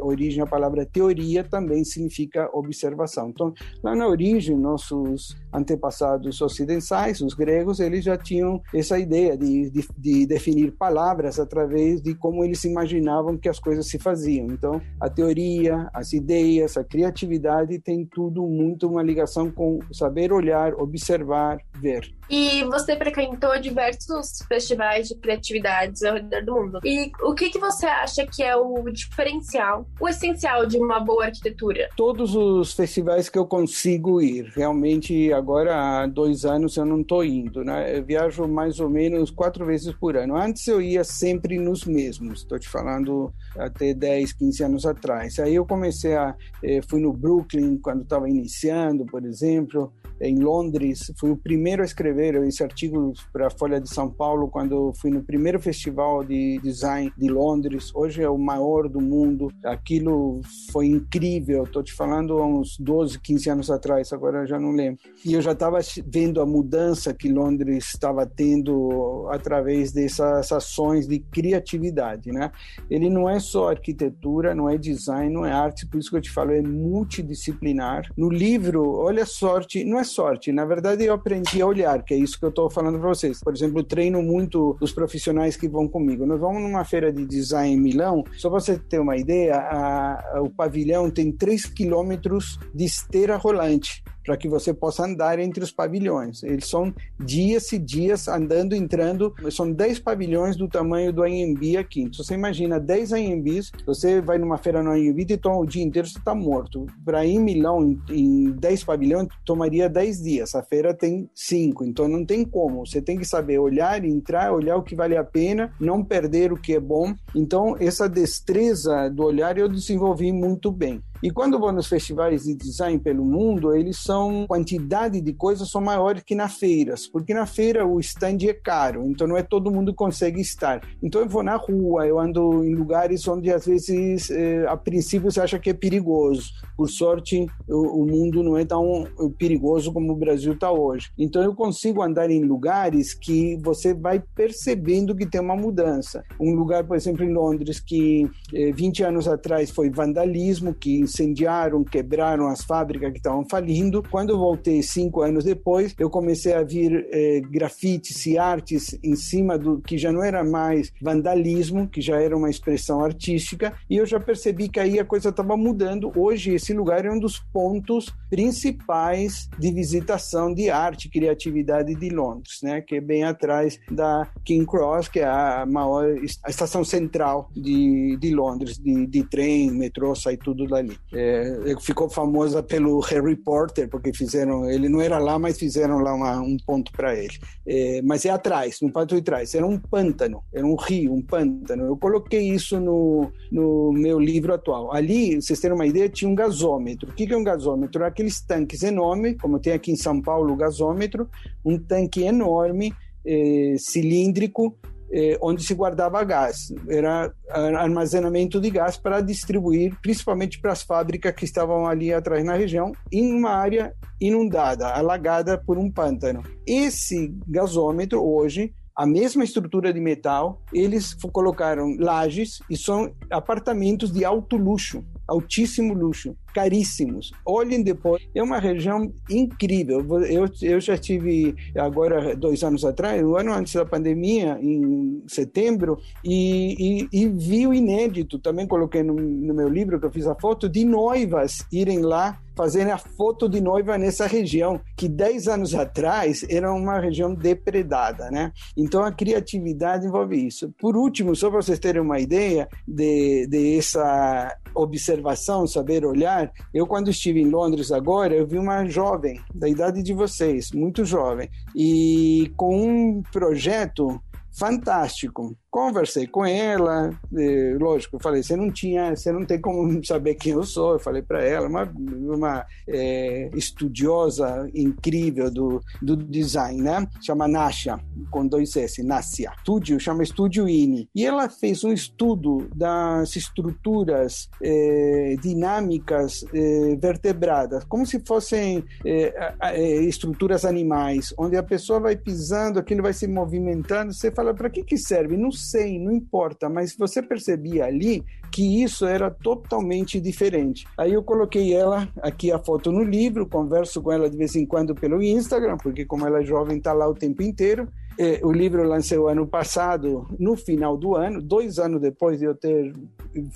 origem à palavra teoria, também significa observação. Então, lá na origem, nossos antepassados ocidentais, os gregos, eles já tinham essa ideia de, de, de definir palavras através de como eles imaginavam que as coisas se faziam. Então, a teoria, as ideias, a criatividade tem tudo muito uma ligação com saber olhar, observar, ver. E você frequentou diversos festivais de criatividades ao redor do mundo. E o que, que você acha que é o diferencial, o essencial de uma boa arquitetura? Todos os festivais que eu consigo ir. Realmente, agora há dois anos eu não estou indo. Né? Eu viajo mais ou menos quatro vezes por ano. Antes eu ia sempre nos mesmos. Estou te falando até 10, 15 anos atrás. Aí eu comecei a... Eh, fui no Brooklyn quando estava iniciando, por exemplo em Londres. Fui o primeiro a escrever esse artigo para a Folha de São Paulo quando fui no primeiro festival de design de Londres. Hoje é o maior do mundo. Aquilo foi incrível. Estou te falando há uns 12, 15 anos atrás, agora já não lembro. E eu já estava vendo a mudança que Londres estava tendo através dessas ações de criatividade, né? Ele não é só arquitetura, não é design, não é arte, por isso que eu te falo, é multidisciplinar. No livro, olha a sorte, não é sorte. Na verdade, eu aprendi a olhar, que é isso que eu estou falando para vocês. Por exemplo, treino muito os profissionais que vão comigo. Nós vamos numa feira de design em Milão, só para você ter uma ideia, a, a, o pavilhão tem 3 quilômetros de esteira rolante para que você possa andar entre os pavilhões. Eles são dias e dias andando, entrando. São 10 pavilhões do tamanho do AMB aqui. Então, você imagina 10 AMBs, você vai numa feira no AMB e toma o dia inteiro, você está morto. Para ir em Milão, em, 10 pavilhões, tomaria 10 dias. A feira tem 5, então não tem como. Você tem que saber olhar, entrar, olhar o que vale a pena, não perder o que é bom. Então, essa destreza do olhar eu desenvolvi muito bem. E quando vou nos festivais de design pelo mundo, eles são quantidade de coisas são maiores que nas feiras, porque na feira o stand é caro, então não é todo mundo consegue estar. Então eu vou na rua, eu ando em lugares onde às vezes eh, a princípio você acha que é perigoso. Por sorte, o, o mundo não é tão eh, perigoso como o Brasil está hoje. Então eu consigo andar em lugares que você vai percebendo que tem uma mudança. Um lugar, por exemplo, em Londres que eh, 20 anos atrás foi vandalismo, que incendiaram, quebraram as fábricas que estavam falindo. Quando voltei cinco anos depois, eu comecei a vir eh, grafites e artes em cima do que já não era mais vandalismo, que já era uma expressão artística, e eu já percebi que aí a coisa estava mudando. Hoje esse lugar é um dos pontos principais de visitação de arte e criatividade de Londres, né? Que é bem atrás da King Cross, que é a maior a estação central de, de Londres, de, de trem, metrô, sai tudo dali. É, ficou famosa pelo Harry Potter, porque fizeram, ele não era lá, mas fizeram lá uma, um ponto para ele. É, mas é atrás, no ponto de trás. Era um pântano, era um rio, um pântano. Eu coloquei isso no, no meu livro atual. Ali, vocês terem uma ideia, tinha um gasômetro. O que é um gasômetro? Aqueles tanques enormes, como tem aqui em São Paulo o gasômetro, um tanque enorme, é, cilíndrico, eh, onde se guardava gás. Era armazenamento de gás para distribuir, principalmente para as fábricas que estavam ali atrás na região, em uma área inundada, alagada por um pântano. Esse gasômetro, hoje, a mesma estrutura de metal, eles colocaram lajes e são apartamentos de alto luxo, altíssimo luxo caríssimos. Olhem depois, é uma região incrível. Eu, eu já tive agora dois anos atrás, um ano antes da pandemia, em setembro, e, e, e vi o inédito. Também coloquei no, no meu livro que eu fiz a foto de noivas irem lá fazerem a foto de noiva nessa região, que 10 anos atrás era uma região depredada, né? Então a criatividade envolve isso. Por último, só para vocês terem uma ideia de, de essa observação, saber olhar, eu quando estive em Londres agora, eu vi uma jovem, da idade de vocês, muito jovem, e com um projeto fantástico. Conversei com ela, e, lógico, eu falei, você não tinha, você não tem como saber quem eu sou. Eu falei para ela, uma, uma é, estudiosa incrível do, do design, né? Chama Nasha, com dois S, Nassia. Estúdio, chama Estúdio INI. E ela fez um estudo das estruturas é, dinâmicas é, vertebradas, como se fossem é, é, estruturas animais, onde a pessoa vai pisando, aquilo vai se movimentando. Você fala, para que que serve? Não sei, não importa, mas você percebia ali que isso era totalmente diferente. Aí eu coloquei ela aqui a foto no livro, converso com ela de vez em quando pelo Instagram, porque como ela é jovem, está lá o tempo inteiro. É, o livro lancei o ano passado, no final do ano, dois anos depois de eu ter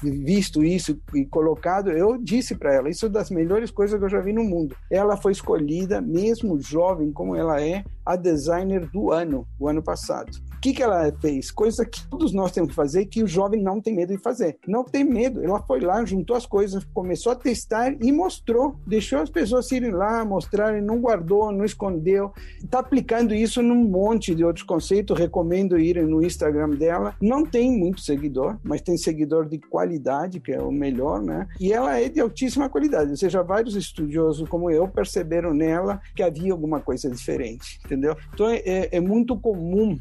visto isso e colocado, eu disse para ela: Isso é das melhores coisas que eu já vi no mundo. Ela foi escolhida, mesmo jovem como ela é, a designer do ano, o ano passado. Que, que ela fez? Coisa que todos nós temos que fazer que o jovem não tem medo de fazer. Não tem medo. Ela foi lá, juntou as coisas, começou a testar e mostrou. Deixou as pessoas irem lá, mostrarem, não guardou, não escondeu. Está aplicando isso num monte de outros conceitos. Recomendo irem no Instagram dela. Não tem muito seguidor, mas tem seguidor de qualidade, que é o melhor, né? E ela é de altíssima qualidade. Ou seja, vários estudiosos como eu perceberam nela que havia alguma coisa diferente, entendeu? Então é, é muito comum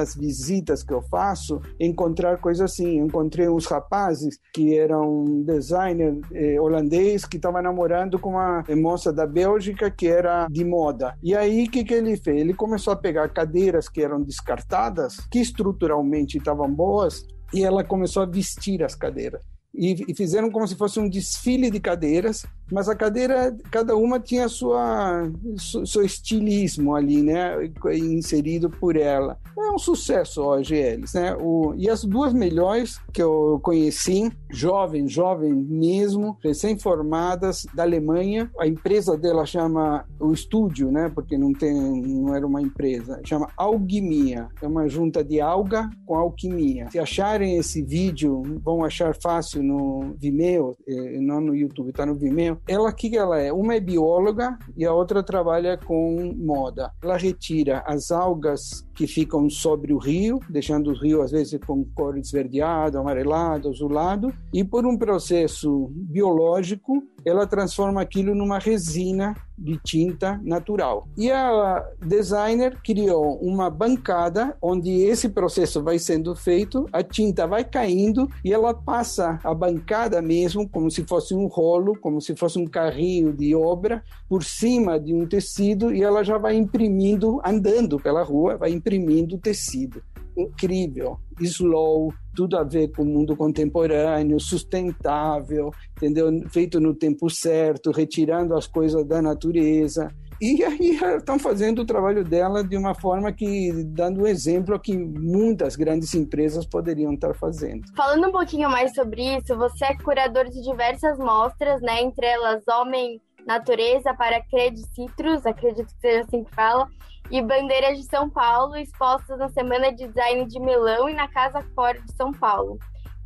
nestas visitas que eu faço encontrar coisas assim. encontrei uns rapazes que eram um designer eh, holandês que estava namorando com uma moça da Bélgica que era de moda. E aí o que, que ele fez? Ele começou a pegar cadeiras que eram descartadas, que estruturalmente estavam boas, e ela começou a vestir as cadeiras. E, e, fizeram como se fosse um desfile de cadeiras, mas a cadeira, cada uma tinha sua seu, estilismo ali, né, inserido por ela. É um sucesso hoje eles, né? O, e as duas melhores que eu conheci, jovem, jovem mesmo, recém-formadas da Alemanha. A empresa dela chama o estúdio, né? Porque não tem, não era uma empresa. Chama Alquimia. É uma junta de alga com alquimia. Se acharem esse vídeo, vão achar fácil no Vimeo, eh, não no YouTube, está no Vimeo. Ela que ela é, uma é bióloga e a outra trabalha com moda. Ela retira as algas que ficam sobre o rio, deixando o rio às vezes com cor esverdeado, amarelado, azulado, e por um processo biológico ela transforma aquilo numa resina de tinta natural. E a designer criou uma bancada onde esse processo vai sendo feito, a tinta vai caindo e ela passa a bancada mesmo como se fosse um rolo, como se fosse um carrinho de obra por cima de um tecido e ela já vai imprimindo andando pela rua, vai imprimindo tecido incrível, slow, tudo a ver com o mundo contemporâneo, sustentável, entendeu? Feito no tempo certo, retirando as coisas da natureza. E aí estão fazendo o trabalho dela de uma forma que, dando um exemplo que muitas grandes empresas poderiam estar fazendo. Falando um pouquinho mais sobre isso, você é curador de diversas mostras, né? Entre elas Homem, Natureza para Credit Citrus, acredito que seja assim que fala, e bandeiras de São Paulo expostas na Semana de Design de Milão e na Casa Fora de São Paulo.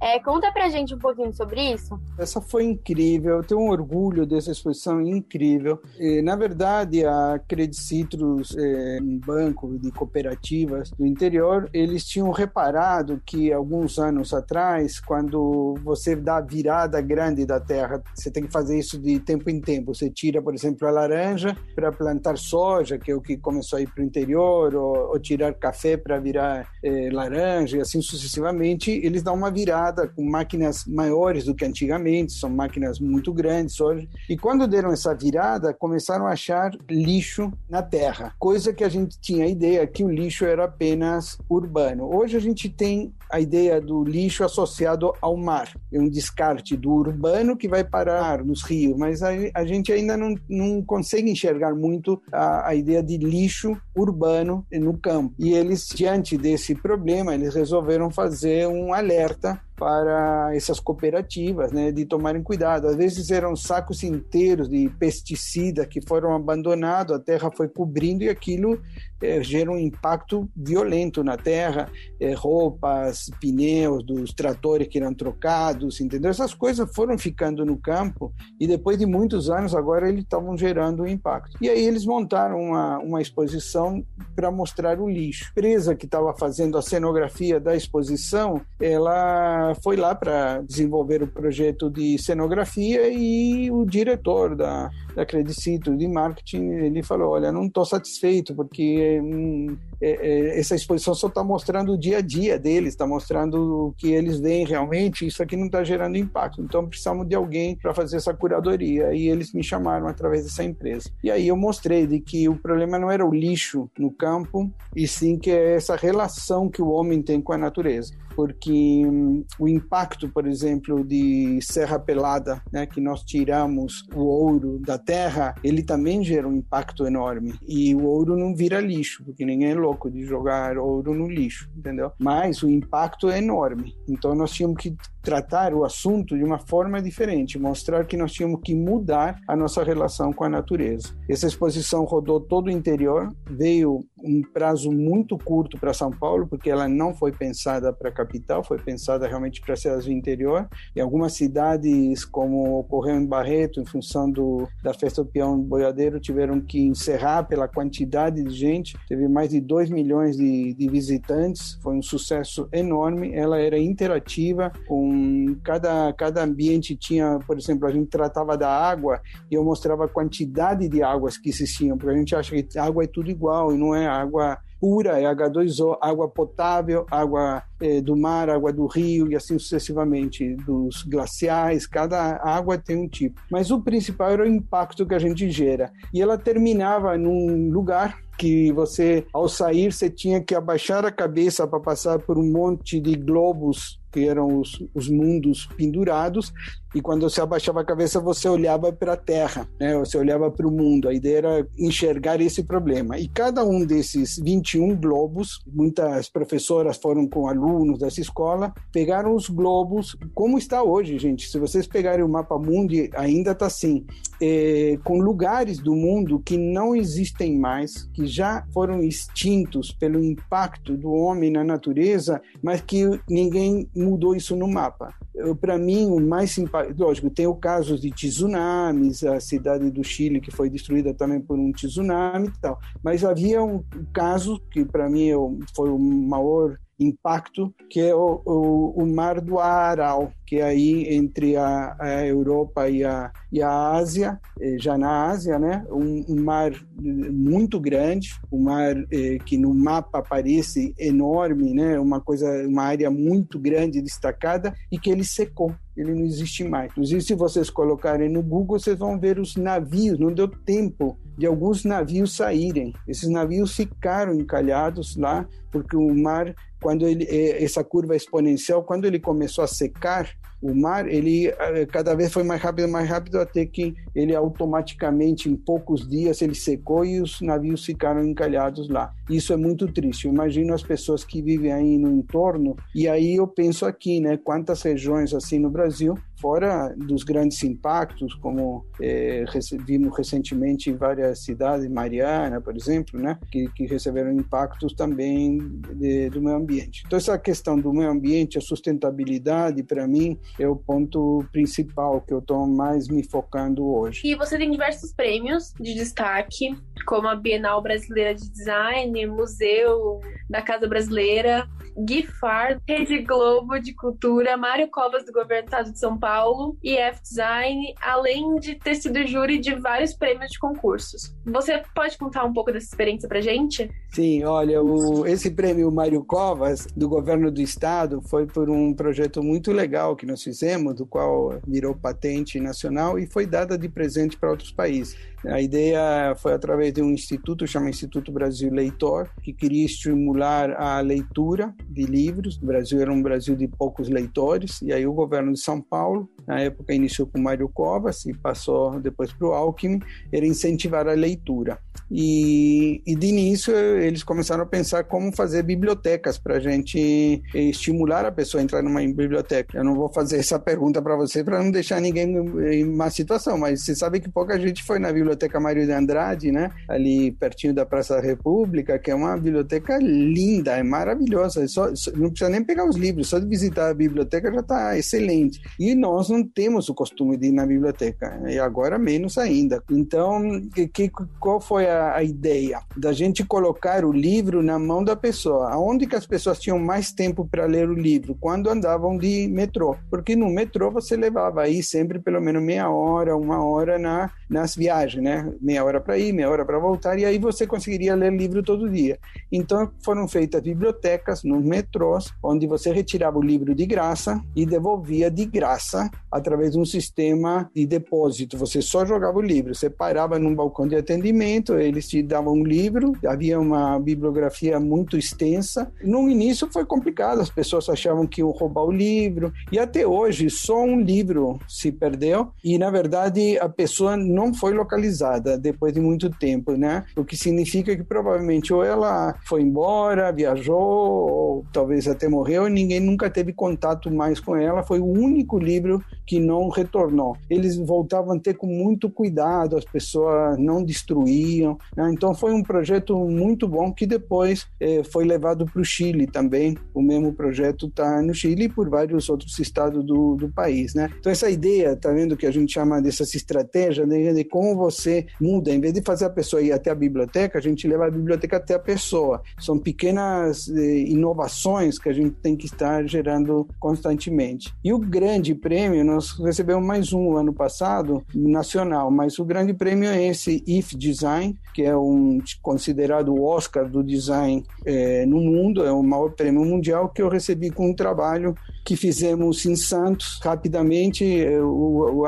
É, conta pra gente um pouquinho sobre isso. Essa foi incrível, eu tenho um orgulho dessa exposição incrível. E, na verdade, a Credit Citrus, é, um banco de cooperativas do interior, eles tinham reparado que alguns anos atrás, quando você dá a virada grande da terra, você tem que fazer isso de tempo em tempo. Você tira, por exemplo, a laranja para plantar soja, que é o que começou a ir para o interior, ou, ou, tirar café para virar é, laranja, e assim sucessivamente. Eles dão uma virada com máquinas maiores do que antigamente, são máquinas muito grandes hoje. E quando deram essa virada, começaram a achar lixo na terra, coisa que a gente tinha a ideia que o lixo era apenas urbano. Hoje a gente tem a ideia do lixo associado ao mar, é um descarte do urbano que vai parar nos rios, mas a, a gente ainda não, não consegue enxergar muito a, a ideia de lixo urbano no campo. E eles, diante desse problema, eles resolveram fazer um alerta para essas cooperativas, né, de tomarem cuidado. Às vezes eram sacos inteiros de pesticida que foram abandonados, a terra foi cobrindo e aquilo é, gera um impacto violento na terra, é, roupas, pneus dos tratores que eram trocados, entendeu? Essas coisas foram ficando no campo e depois de muitos anos agora eles estavam gerando um impacto. E aí eles montaram uma, uma exposição para mostrar o lixo. A empresa que estava fazendo a cenografia da exposição, ela foi lá para desenvolver o projeto de cenografia e o diretor da, da Credicito de marketing, ele falou, olha, não estou satisfeito porque hum, é, é, essa exposição só está mostrando o dia a dia deles, está mostrando o que eles veem realmente, isso aqui não está gerando impacto, então precisamos de alguém para fazer essa curadoria, e eles me chamaram através dessa empresa. E aí eu mostrei de que o problema não era o lixo no campo, e sim que é essa relação que o homem tem com a natureza porque hum, o impacto, por exemplo, de Serra Pelada, né, que nós tiramos o ouro da terra, ele também gera um impacto enorme. E o ouro não vira lixo, porque ninguém é louco de jogar ouro no lixo, entendeu? Mas o impacto é enorme. Então nós tínhamos que tratar o assunto de uma forma diferente, mostrar que nós tínhamos que mudar a nossa relação com a natureza. Essa exposição rodou todo o interior, veio um prazo muito curto para São Paulo, porque ela não foi pensada para a capital, foi pensada realmente para cidades do interior. Em algumas cidades, como ocorreu em Barreto, em função do, da festa do peão boiadeiro, tiveram que encerrar pela quantidade de gente. Teve mais de 2 milhões de, de visitantes, foi um sucesso enorme. Ela era interativa com cada, cada ambiente tinha, por exemplo, a gente tratava da água e eu mostrava a quantidade de águas que existiam, porque a gente acha que água é tudo igual e não é água pura, é H2O, água potável, água é, do mar, água do rio e assim sucessivamente, dos glaciais, cada água tem um tipo. Mas o principal era o impacto que a gente gera. E ela terminava num lugar que você, ao sair, você tinha que abaixar a cabeça para passar por um monte de globos que eram os, os mundos pendurados, e quando você abaixava a cabeça, você olhava para a Terra, né? você olhava para o mundo. A ideia era enxergar esse problema. E cada um desses 21 globos, muitas professoras foram com alunos dessa escola, pegaram os globos, como está hoje, gente. Se vocês pegarem o mapa mundi, ainda está assim, é, com lugares do mundo que não existem mais, que já foram extintos pelo impacto do homem na natureza, mas que ninguém mudou isso no mapa. Para mim, o mais simpático, lógico, tem o caso de tsunamis, a cidade do Chile que foi destruída também por um tsunami e tal, mas havia um caso que para mim foi o maior impacto, que é o, o, o Mar do Aral, que aí entre a, a, Europa e a, e a Ásia, eh, já na Ásia, né? Um, um mar muito grande, um mar eh, que no mapa parece enorme, né? Uma coisa, uma área muito grande destacada e que ele secou ele não existe mais. Inclusive, se vocês colocarem no Google, vocês vão ver os navios, não deu tempo de alguns navios saírem. Esses navios ficaram encalhados lá, porque o mar quando ele, é, essa curva exponencial, quando ele começou a secar, o mar, ele eh, cada vez foi mais rápido, mais rápido, até que ele automaticamente, em poucos dias, ele secou e os navios ficaram encalhados lá. Isso é muito triste. Imagino as pessoas que vivem aí no entorno, e aí eu penso aqui, né, quantas regiões assim no Brasil fora dos grandes impactos, como é, vimos recentemente em várias cidades, Mariana, por exemplo, né, que, que receberam impactos também de, do meio ambiente. Então, essa questão do meio ambiente, a sustentabilidade, para mim, é o ponto principal que eu estou mais me focando hoje. E você tem diversos prêmios de destaque, como a Bienal Brasileira de Design, Museu da Casa Brasileira, GIFAR, Rede Globo de Cultura, Mário Covas do Governo do Estado de São Paulo e F-Design, além de ter sido júri de vários prêmios de concursos. Você pode contar um pouco dessa experiência pra gente? Sim, olha, o, esse prêmio Mário Covas do Governo do Estado foi por um projeto muito legal que nós fizemos, do qual virou patente nacional e foi dada de presente para outros países. A ideia foi através de um instituto, chama Instituto Brasil Leitor, que queria estimular a leitura de livros. O Brasil era um Brasil de poucos leitores, e aí o governo de São Paulo Na época iniciou com Mário Covas e passou depois para o Alckmin, era incentivar a leitura. E, e, de início eles começaram a pensar como fazer bibliotecas para a gente estimular a pessoa a entrar numa biblioteca. Eu não vou fazer essa pergunta para você para não deixar ninguém em má situação, mas você sabe que pouca gente foi na Biblioteca Mário de Andrade, né? Ali pertinho da Praça da República, que é uma biblioteca linda, é maravilhosa. É só, não precisa nem pegar os livros, só de visitar a biblioteca já está excelente. E nós não temos o costume de ir na biblioteca, e agora menos ainda. Então, que, qual foi a, a ideia? Da gente colocar o livro na mão da pessoa. Aonde que as pessoas tinham mais tempo para ler o livro? Quando andavam de metrô. Porque no metrô você levava aí sempre pelo menos meia hora, uma hora na, nas viagens, né? Meia hora para ir, meia hora para voltar, e aí você conseguiria ler livro todo dia. Então foram feitas bibliotecas nos metrôs, onde você retirava o livro de graça e devolvia de graça através de um sistema de depósito. Você só jogava o livro, você parava num balcão de atendimento, eles te davam um livro, havia uma bibliografia muito extensa. No início foi complicado, as pessoas achavam que iam roubar o livro, e até hoje só um livro se perdeu, e na verdade a pessoa não foi localizada depois de muito tempo, né? O que significa que provavelmente ou ela foi embora, viajou, ou talvez até morreu, e ninguém nunca teve contato mais com ela. Foi o único livro que não retornou. Eles voltavam a ter com muito cuidado, as pessoas não destruíam. Né? Então foi um projeto muito bom que depois eh, foi levado para o Chile também. O mesmo projeto está no Chile e por vários outros estados do, do país. Né? Então essa ideia, tá vendo que a gente chama dessas estratégias de, de como você muda, em vez de fazer a pessoa ir até a biblioteca, a gente leva a biblioteca até a pessoa. São pequenas eh, inovações que a gente tem que estar gerando constantemente. E o grande prêmio, nós recebemos mais um ano passado, nacional, mas o grande prêmio é esse IF Design, que é um considerado o Oscar do design eh, no mundo, é o maior prêmio mundial que eu recebi com um trabalho que fizemos em Santos. Rapidamente, eh,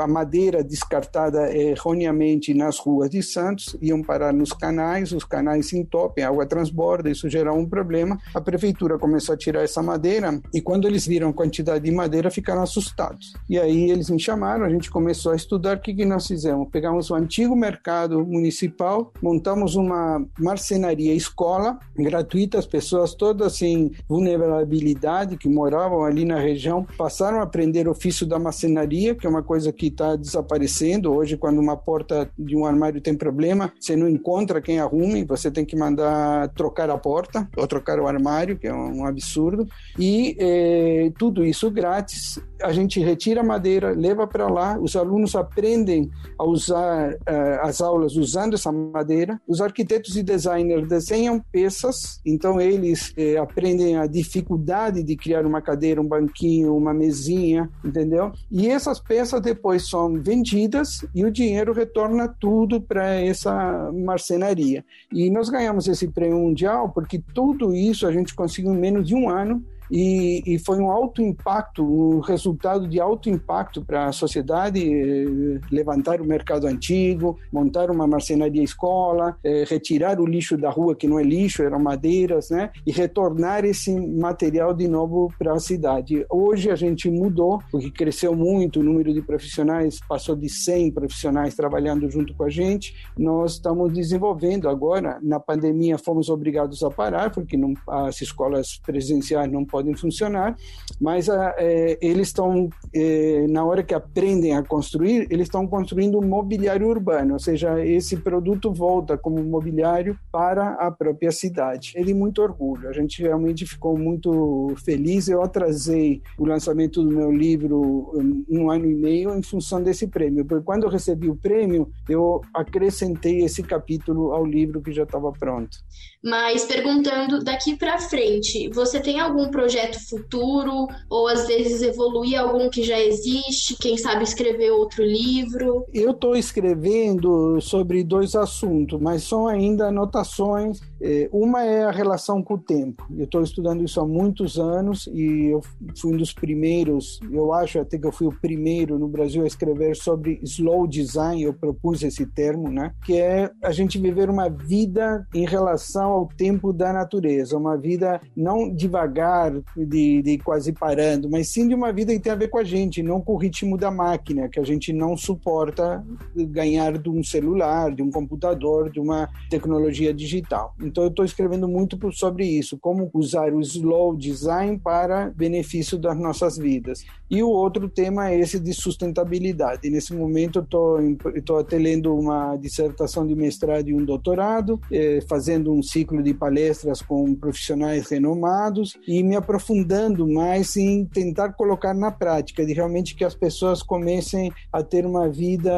a madeira descartada erroneamente nas ruas de Santos iam parar nos canais, os canais se entopem, a água transborda, isso gera um problema. A prefeitura começou a tirar essa madeira e quando eles viram a quantidade de madeira, ficaram assustados. E aí eles me chamaram, a gente começou a estudar o que, que nós fizemos. Pegamos o antigo mercado municipal, montamos uma marcenaria escola gratuita, as pessoas todas sem vulnerabilidade que moravam ali na região passaram a aprender ofício da marcenaria, que é uma coisa que está desaparecendo. Hoje, quando uma porta de um armário tem problema, você não encontra quem arrume, você tem que mandar trocar a porta ou trocar o armário, que é um absurdo. E eh, tudo isso grátis. A gente retira a madeira, leva para lá, os alunos aprendem a usar uh, as aulas usando essa madeira. Os arquitetos e designers desenham peças, então eles eh, aprendem a dificuldade de criar uma cadeira, um banquinho, uma mesinha, entendeu? E essas peças depois são vendidas e o dinheiro retorna tudo para essa marcenaria. E nós ganhamos esse prêmio mundial porque tudo isso a gente conseguiu em menos de um ano e, e, foi um alto impacto, um resultado de alto impacto para a sociedade, eh, levantar o mercado antigo, montar uma marcenaria escola, eh, retirar o lixo da rua que não é lixo, eram madeiras, né? E retornar esse material de novo para a cidade. Hoje a gente mudou, porque cresceu muito, o número de profissionais passou de 100 profissionais trabalhando junto com a gente. Nós estamos desenvolvendo agora, na pandemia fomos obrigados a parar, porque não, as escolas presenciais não podem funcionar, mas a, ah, é, eles estão, é, na hora que aprendem a construir, eles estão construindo um mobiliário urbano, ou seja, esse produto volta como mobiliário para a própria cidade. Ele muito orgulho, a gente realmente ficou muito feliz. Eu atrasei o lançamento do meu livro um, um ano e meio em função desse prêmio, porque quando eu recebi o prêmio, eu acrescentei esse capítulo ao livro que já estava pronto. Mas perguntando daqui para frente, você tem algum projeto futuro ou às vezes evoluir algum que já existe, quem sabe escrever outro livro? Eu estou escrevendo sobre dois assuntos, mas são ainda anotações uma é a relação com o tempo. Eu estou estudando isso há muitos anos e eu fui um dos primeiros, eu acho até que eu fui o primeiro no Brasil a escrever sobre slow design, eu propus esse termo, né? Que é a gente viver uma vida em relação ao tempo da natureza, uma vida não devagar, de, de quase parando, mas sim de uma vida que tem a ver com a gente, não com o ritmo da máquina, que a gente não suporta ganhar de um celular, de um computador, de uma tecnologia digital. Então eu estou escrevendo muito sobre isso, como usar o slow design para benefício das nossas vidas. E o outro tema é esse de sustentabilidade. Nesse momento estou até lendo uma dissertação de mestrado e um doutorado, eh, fazendo um ciclo de palestras com profissionais renomados e me aprofundando mais em tentar colocar na prática, de realmente que as pessoas comecem a ter uma vida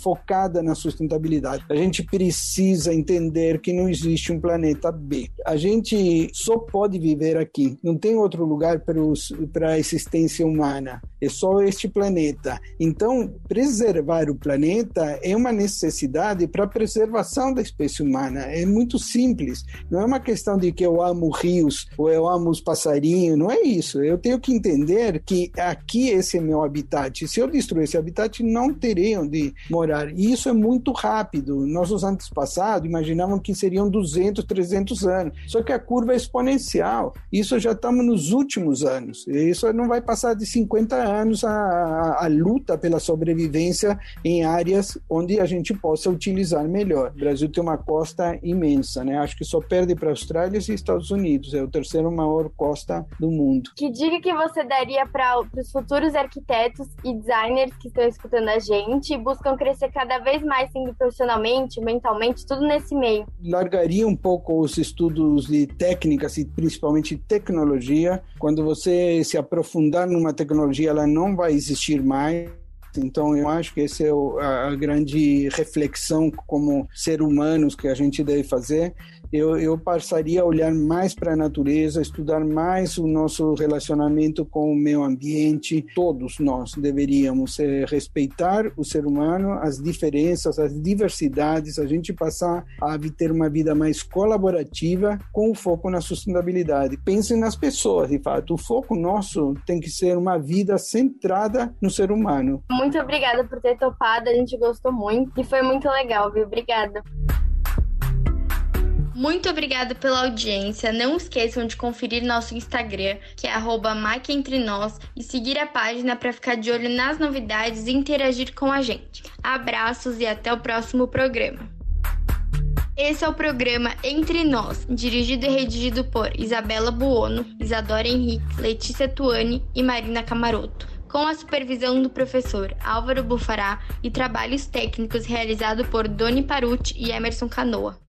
focada na sustentabilidade. A gente precisa entender que não existe um planeta B. A gente só pode viver aqui. Não tem outro lugar para a existência humana. É só este planeta. Então, preservar o planeta é uma necessidade para a preservação da espécie humana. É muito simples. Não é uma questão de que eu amo rios ou eu amo os passarinhos. Não é isso. Eu tenho que entender que aqui esse é meu habitat. Se eu destruir esse habitat, não teriam de morar. E isso é muito rápido. Nossos antepassados imaginavam que seriam 200, 300 anos. Só que a curva é exponencial. Isso já estamos nos últimos anos. Isso não vai passar de 50 anos a, a, a luta pela sobrevivência em áreas onde a gente possa utilizar melhor. O Brasil tem uma costa imensa, né? Acho que só perde para a Austrália e Estados Unidos. É o terceiro maior costa do mundo. Que dica que você daria para os futuros arquitetos e designers que estão escutando a gente e buscam crescer cada vez mais, sendo profissionalmente, mentalmente, tudo nesse meio? Largaria um pouco os estudos de técnicas e principalmente tecnologia. Quando você se aprofundar numa tecnologia, ela não vai existir mais então, eu acho que essa é a grande reflexão como ser humanos que a gente deve fazer eu, eu passaria a olhar mais para a natureza, estudar mais o nosso relacionamento com o meio ambiente. Todos nós deveríamos é, respeitar o ser humano, as diferenças, as diversidades, a gente passar a ter uma vida mais colaborativa com o foco na sustentabilidade. Pensem nas pessoas, de fato. O foco nosso tem que ser uma vida centrada no ser humano. Muito obrigada por ter topado, a gente gostou muito e foi muito legal, viu? Obrigada. Muito obrigada pela audiência. Não esqueçam de conferir nosso Instagram, que é @maquentrenós e seguir a página para ficar de olho nas novidades e interagir com a gente. Abraços e até o próximo programa. Esse é o programa Entre Nós, dirigido e redigido por Isabela Buono, Isadora Henrique, Letícia Tuani e Marina Camaroto com a supervisão do professor Álvaro Bufará e trabalhos técnicos realizados por Doni Paruti e Emerson Canoa.